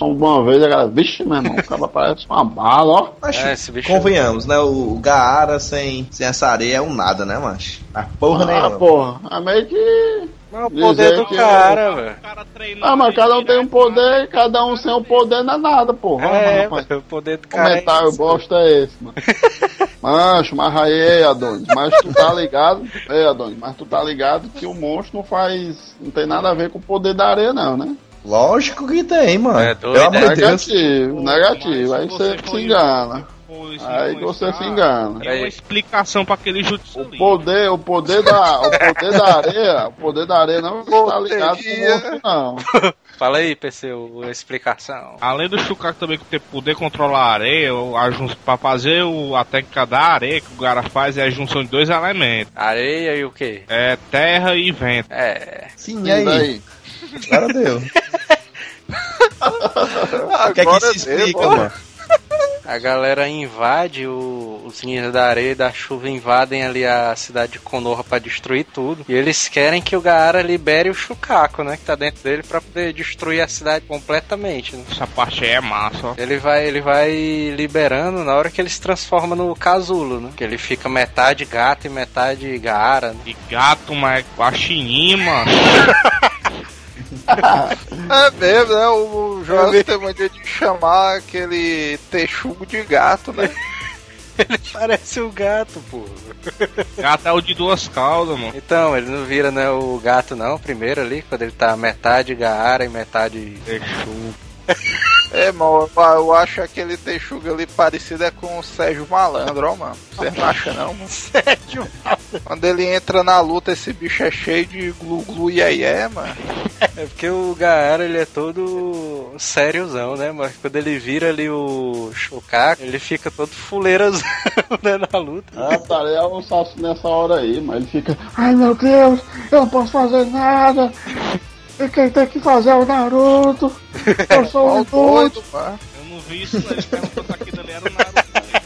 Só uma vez a galera. Vixe, meu irmão, o cara parece uma bala, ó. Mas, É, esse bicho- convenhamos, né? O Gaara sem, sem essa areia é um nada, né, macho? A porra Ah, nenhuma. porra. É meio que. Mas o Dizer poder do cara, velho. O Ah, mas cada um tem um poder, cada um sem o poder não é nada, porra. É, Rapaz, o poder do cara. é comentário isso. bosta é esse, mano. <laughs> Mancho, mas aí, Adonis, mas tu tá ligado, ei, Adonis, mas tu tá ligado que o monstro não faz, não tem nada a ver com o poder da areia, não, né? Lógico que tem, mano. É doido, Pelo amor é de Deus. Negativo, negativo, aí você se engana. Aí que você se engana. Tem uma explicação pra aquele jutsu ali. Poder, o poder da, o poder da areia, o poder da areia não tá ligado com o monstro, não. Fala aí, PC, o- a explicação. Além do Shukaku também ter poder controlar a areia, o- pra fazer o- a técnica da areia que o cara faz é a junção de dois elementos. Areia e o quê? É terra e vento. É. Sim, e E aí? daí? Agora deu. <laughs> O que é que Agora se explica, mano. mano? A galera invade, o- os ninjas da areia e da chuva invadem ali a cidade de Konoha pra destruir tudo. E eles querem que o Gaara libere o Shukaku, né? Que tá dentro dele pra poder destruir a cidade completamente, né? Essa parte aí é massa, ó. Ele vai, ele vai liberando na hora que ele se transforma no casulo, né? Que ele fica metade gato e metade Gaara. né? De gato, mas guaxinim, mano. <laughs> <laughs> É mesmo, né? O Jorge tem mania de chamar aquele texugo de gato, né? <laughs> Ele parece o gato, pô. Gato é o de duas caudas, mano. Então, ele não vira né, o gato não, primeiro ali, quando ele tá metade Gaara e metade Deixou. É, mano, eu- eu acho aquele texugo ali parecido é com o Sérgio Malandro, ó, mano. Você não acha não, mano? <laughs> Sérgio Quando ele entra na luta, esse bicho é cheio de glu-glu e aí é, mano. É porque o Gaara ele é todo sériozão, né? Mas quando ele vira ali o Shokaku, ele fica todo fuleirazão <laughs> né, na luta. Ah, tarefa é o Sasuke nessa hora aí, mas ele fica, ai meu Deus, eu não posso fazer nada. E quem tem que fazer é o Naruto. <laughs> Eu sou o doido. mano. Eu não vi isso, ele perguntou se aquilo ali era o Naruto. <laughs>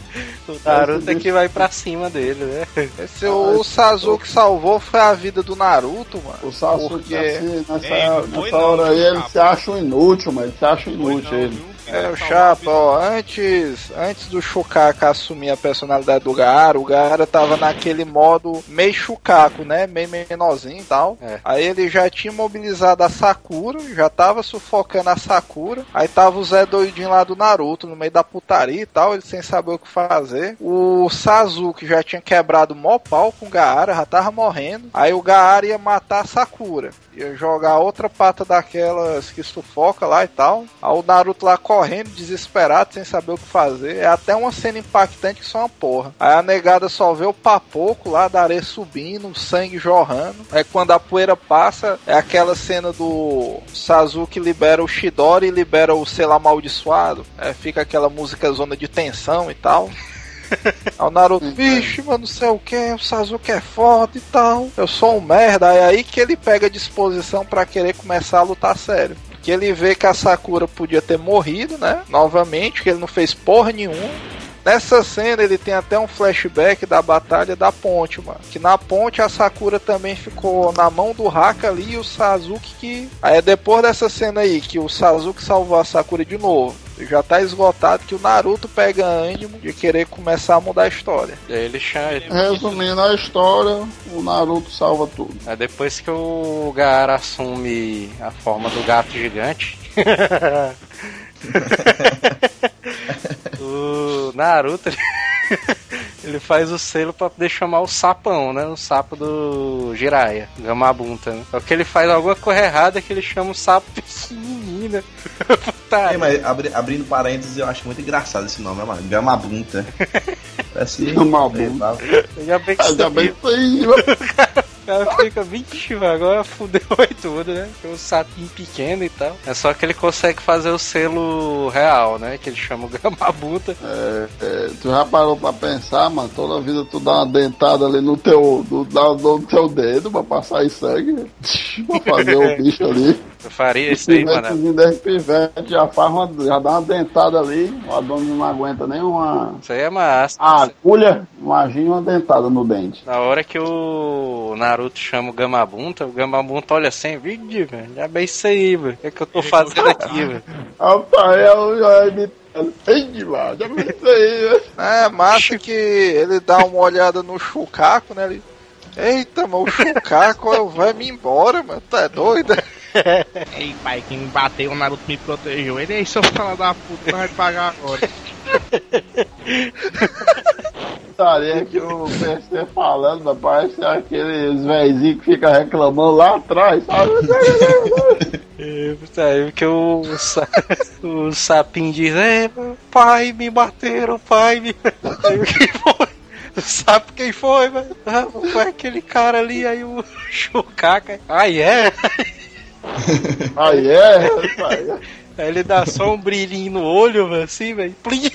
O Naruto é que vai pra cima dele, né? Esse o Sasuke salvou foi a vida do Naruto, mano. O Sasuke Porque- assim, nessa, Ei, não foi nessa não, hora aí ele se acha um inútil, mas ele se acha inútil não, ele. viu? É, o Salvar Chapa, ó, antes, antes do Shukaku assumir a personalidade do Gaara, o Gaara tava naquele modo meio Shukaku, né? Meio menorzinho e tal. É. Aí ele já tinha mobilizado a Sakura, já tava sufocando a Sakura. Aí tava o Zé doidinho lá do Naruto, no meio da putaria e tal, ele sem saber o que fazer. O Sasuke já tinha quebrado mó pau com o Gaara, já tava morrendo. Aí o Gaara ia matar a Sakura. Ia jogar outra pata daquelas que sufoca lá e tal. Aí o Naruto lá correndo, desesperado, sem saber o que fazer. É até uma cena impactante que só uma porra. Aí a negada só vê o papoco lá da areia subindo, o sangue jorrando. Aí quando a poeira passa, é aquela cena do Sasuke libera o Shidori e libera o selo amaldiçoado. É, fica aquela música zona de tensão e tal. <laughs> Aí o Naruto, vixe, mano, não sei o que, o Sasuke é foda e tal. Eu sou um merda. Aí é aí que ele pega disposição pra querer começar a lutar sério. Que ele vê que a Sakura podia ter morrido, né? Novamente, que ele não fez porra nenhuma. Nessa cena ele tem até um flashback da batalha da ponte, mano. Que na ponte a Sakura também ficou na mão do Haka ali e o Sasuke que. Aí é depois dessa cena aí que o Sasuke salvou a Sakura de novo. Já tá esgotado que o Naruto pega ânimo de querer começar a mudar a história. E aí ele chama. Ele... Resumindo a história, o Naruto salva tudo. É depois que o Gaara assume a forma do gato gigante. <laughs> o Naruto ele, faz o selo pra poder chamar o sapão, né? O sapo do Jiraiya, Gamabunta. Né? Só que ele faz alguma coisa errada que ele chama o sapo pequenininho, né? Puta É, mas abri- abrindo parênteses, eu acho muito engraçado esse nome, é, mano. Gamabunta. <laughs> Parece. Gamabunta. Já bem que Ainda bem que isso aí, O cara fica, vixe, agora fudeu aí tudo, né? Tem um sapinho pequeno e tal. É só que ele consegue fazer o selo real, né? Que ele chama o <laughs> Gamabuta. É, é, tu já parou pra pensar, mano? Toda vida tu dá uma dentada ali no teu, no, no, teu dedo pra passar em sangue. <laughs> pra fazer o bicho ali. Eu faria isso aí, mano. Desse pivete já faz uma, já dá uma dentada ali. O Adonis não aguenta nem uma Isso aí é massa. a agulha. Imagina uma dentada no dente. Na hora que o Naruto chama o Gamabunta, o Gamabunta olha assim, vídeo, velho. Já bem isso aí, velho. O que, é que eu tô fazendo aqui, velho? Rafael já imitando. Ei, lá, já vi isso aí, velho. É, massa que ele dá uma olhada no Chucaco, né? Ele, Eita, mano, o Chucaco vai me embora, mano. Tá doido? <laughs> Ei, pai, quem me bateu, o Naruto me protegeu. Ele aí, seu fala da puta, vai pagar agora. <laughs> Estaria que o PC falando, mas parece aqueles velhinhos que ficam reclamando lá atrás, sabe? <laughs> É, Aí que o, sa- o sapinho diz, é, pai, me bateram, pai, me. Aí quem foi? O sapo quem foi, velho? Ah, foi aquele cara ali, aí o Chucaca. Aí é. Aí é. <laughs> Aí ele dá só um brilhinho no olho, velho, assim, velho. Plim!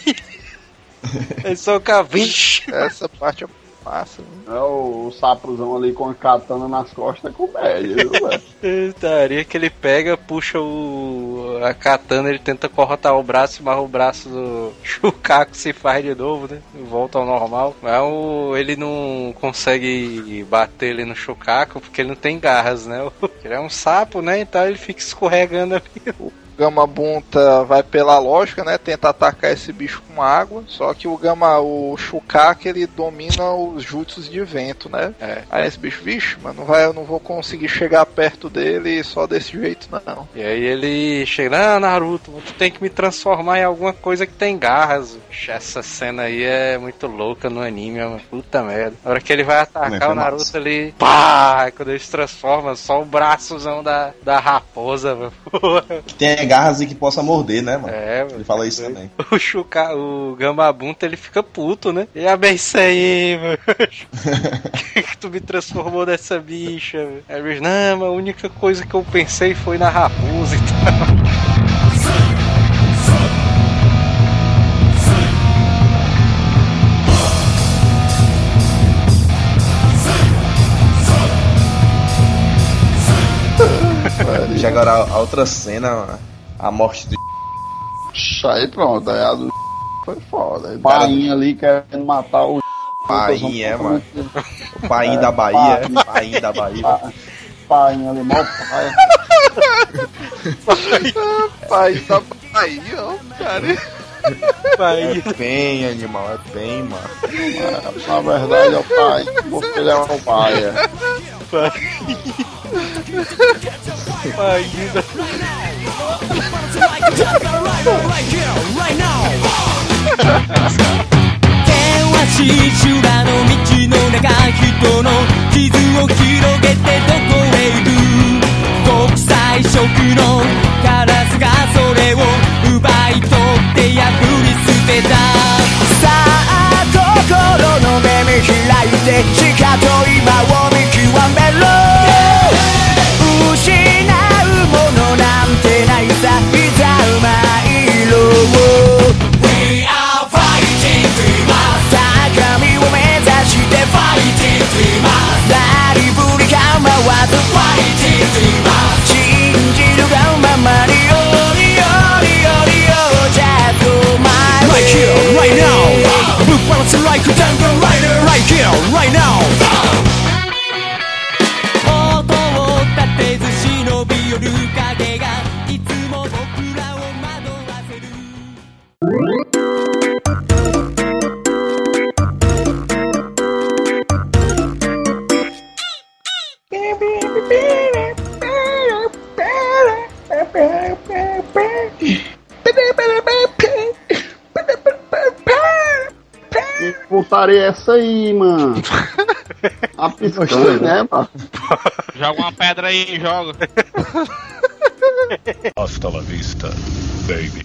Aí só o cara, vixe! Essa parte é massa. né? É o, o sapozão ali com a katana nas costas com média, viu, velho? Taria que ele pega, puxa o a katana, ele tenta cortar o braço, mas o braço do <laughs> Chucaco se faz de novo, né? Volta ao normal. Mas o, ele não consegue bater ele no Chucaco porque ele não tem garras, né? <laughs> Ele é um sapo, né? Então ele fica escorregando ali. Gamabunta vai pela lógica, né? Tenta atacar esse bicho com água. Só que o Gama, o Shukaka, ele domina os jutsus de vento, né? É. Aí esse bicho, vixe, mano, não vai, eu não vou conseguir chegar perto dele só desse jeito, não. E aí ele chega, ah, Naruto, tu tem que me transformar em alguma coisa que tem garras. Essa cena aí é muito louca no anime, é uma puta merda. Na hora que ele vai atacar o Naruto massa. ali, pá! Aí Quando ele se transforma, só o braçozão da, da raposa, <laughs> mano. Que tenha garras e que possa morder, né, mano? É, mano. Ele fala isso também. O Chuka, o Gamabunta, ele fica puto, né? E é bem isso aí, mano. <laughs> que, tu me transformou nessa bicha, velho? Aí ele diz, não, mas a única coisa que eu pensei foi na raposa e tal. Já agora a, a outra cena, mano, a morte do. Aí pronto, aí a do foi foda. Aí Painha ali querendo matar o Painha, é, mano. O pai da Bahia, é? pai da Bahia. Pa- Painha ali, mó paia. Pai da Bahia, ó, cara. É bem animal, é bem, mano. Na verdade é o pai, porque ele é o paia. Ainda. right now 険しい修羅の道の中人の傷を広げてどこへ行く国際色のカラスがそれを奪い取って破り捨てたさあ心の目見開いてしかと今を to like you down é essa aí, mano? <laughs> A piscando, né, mano? Joga uma pedra aí, joga. Hasta la vista, baby.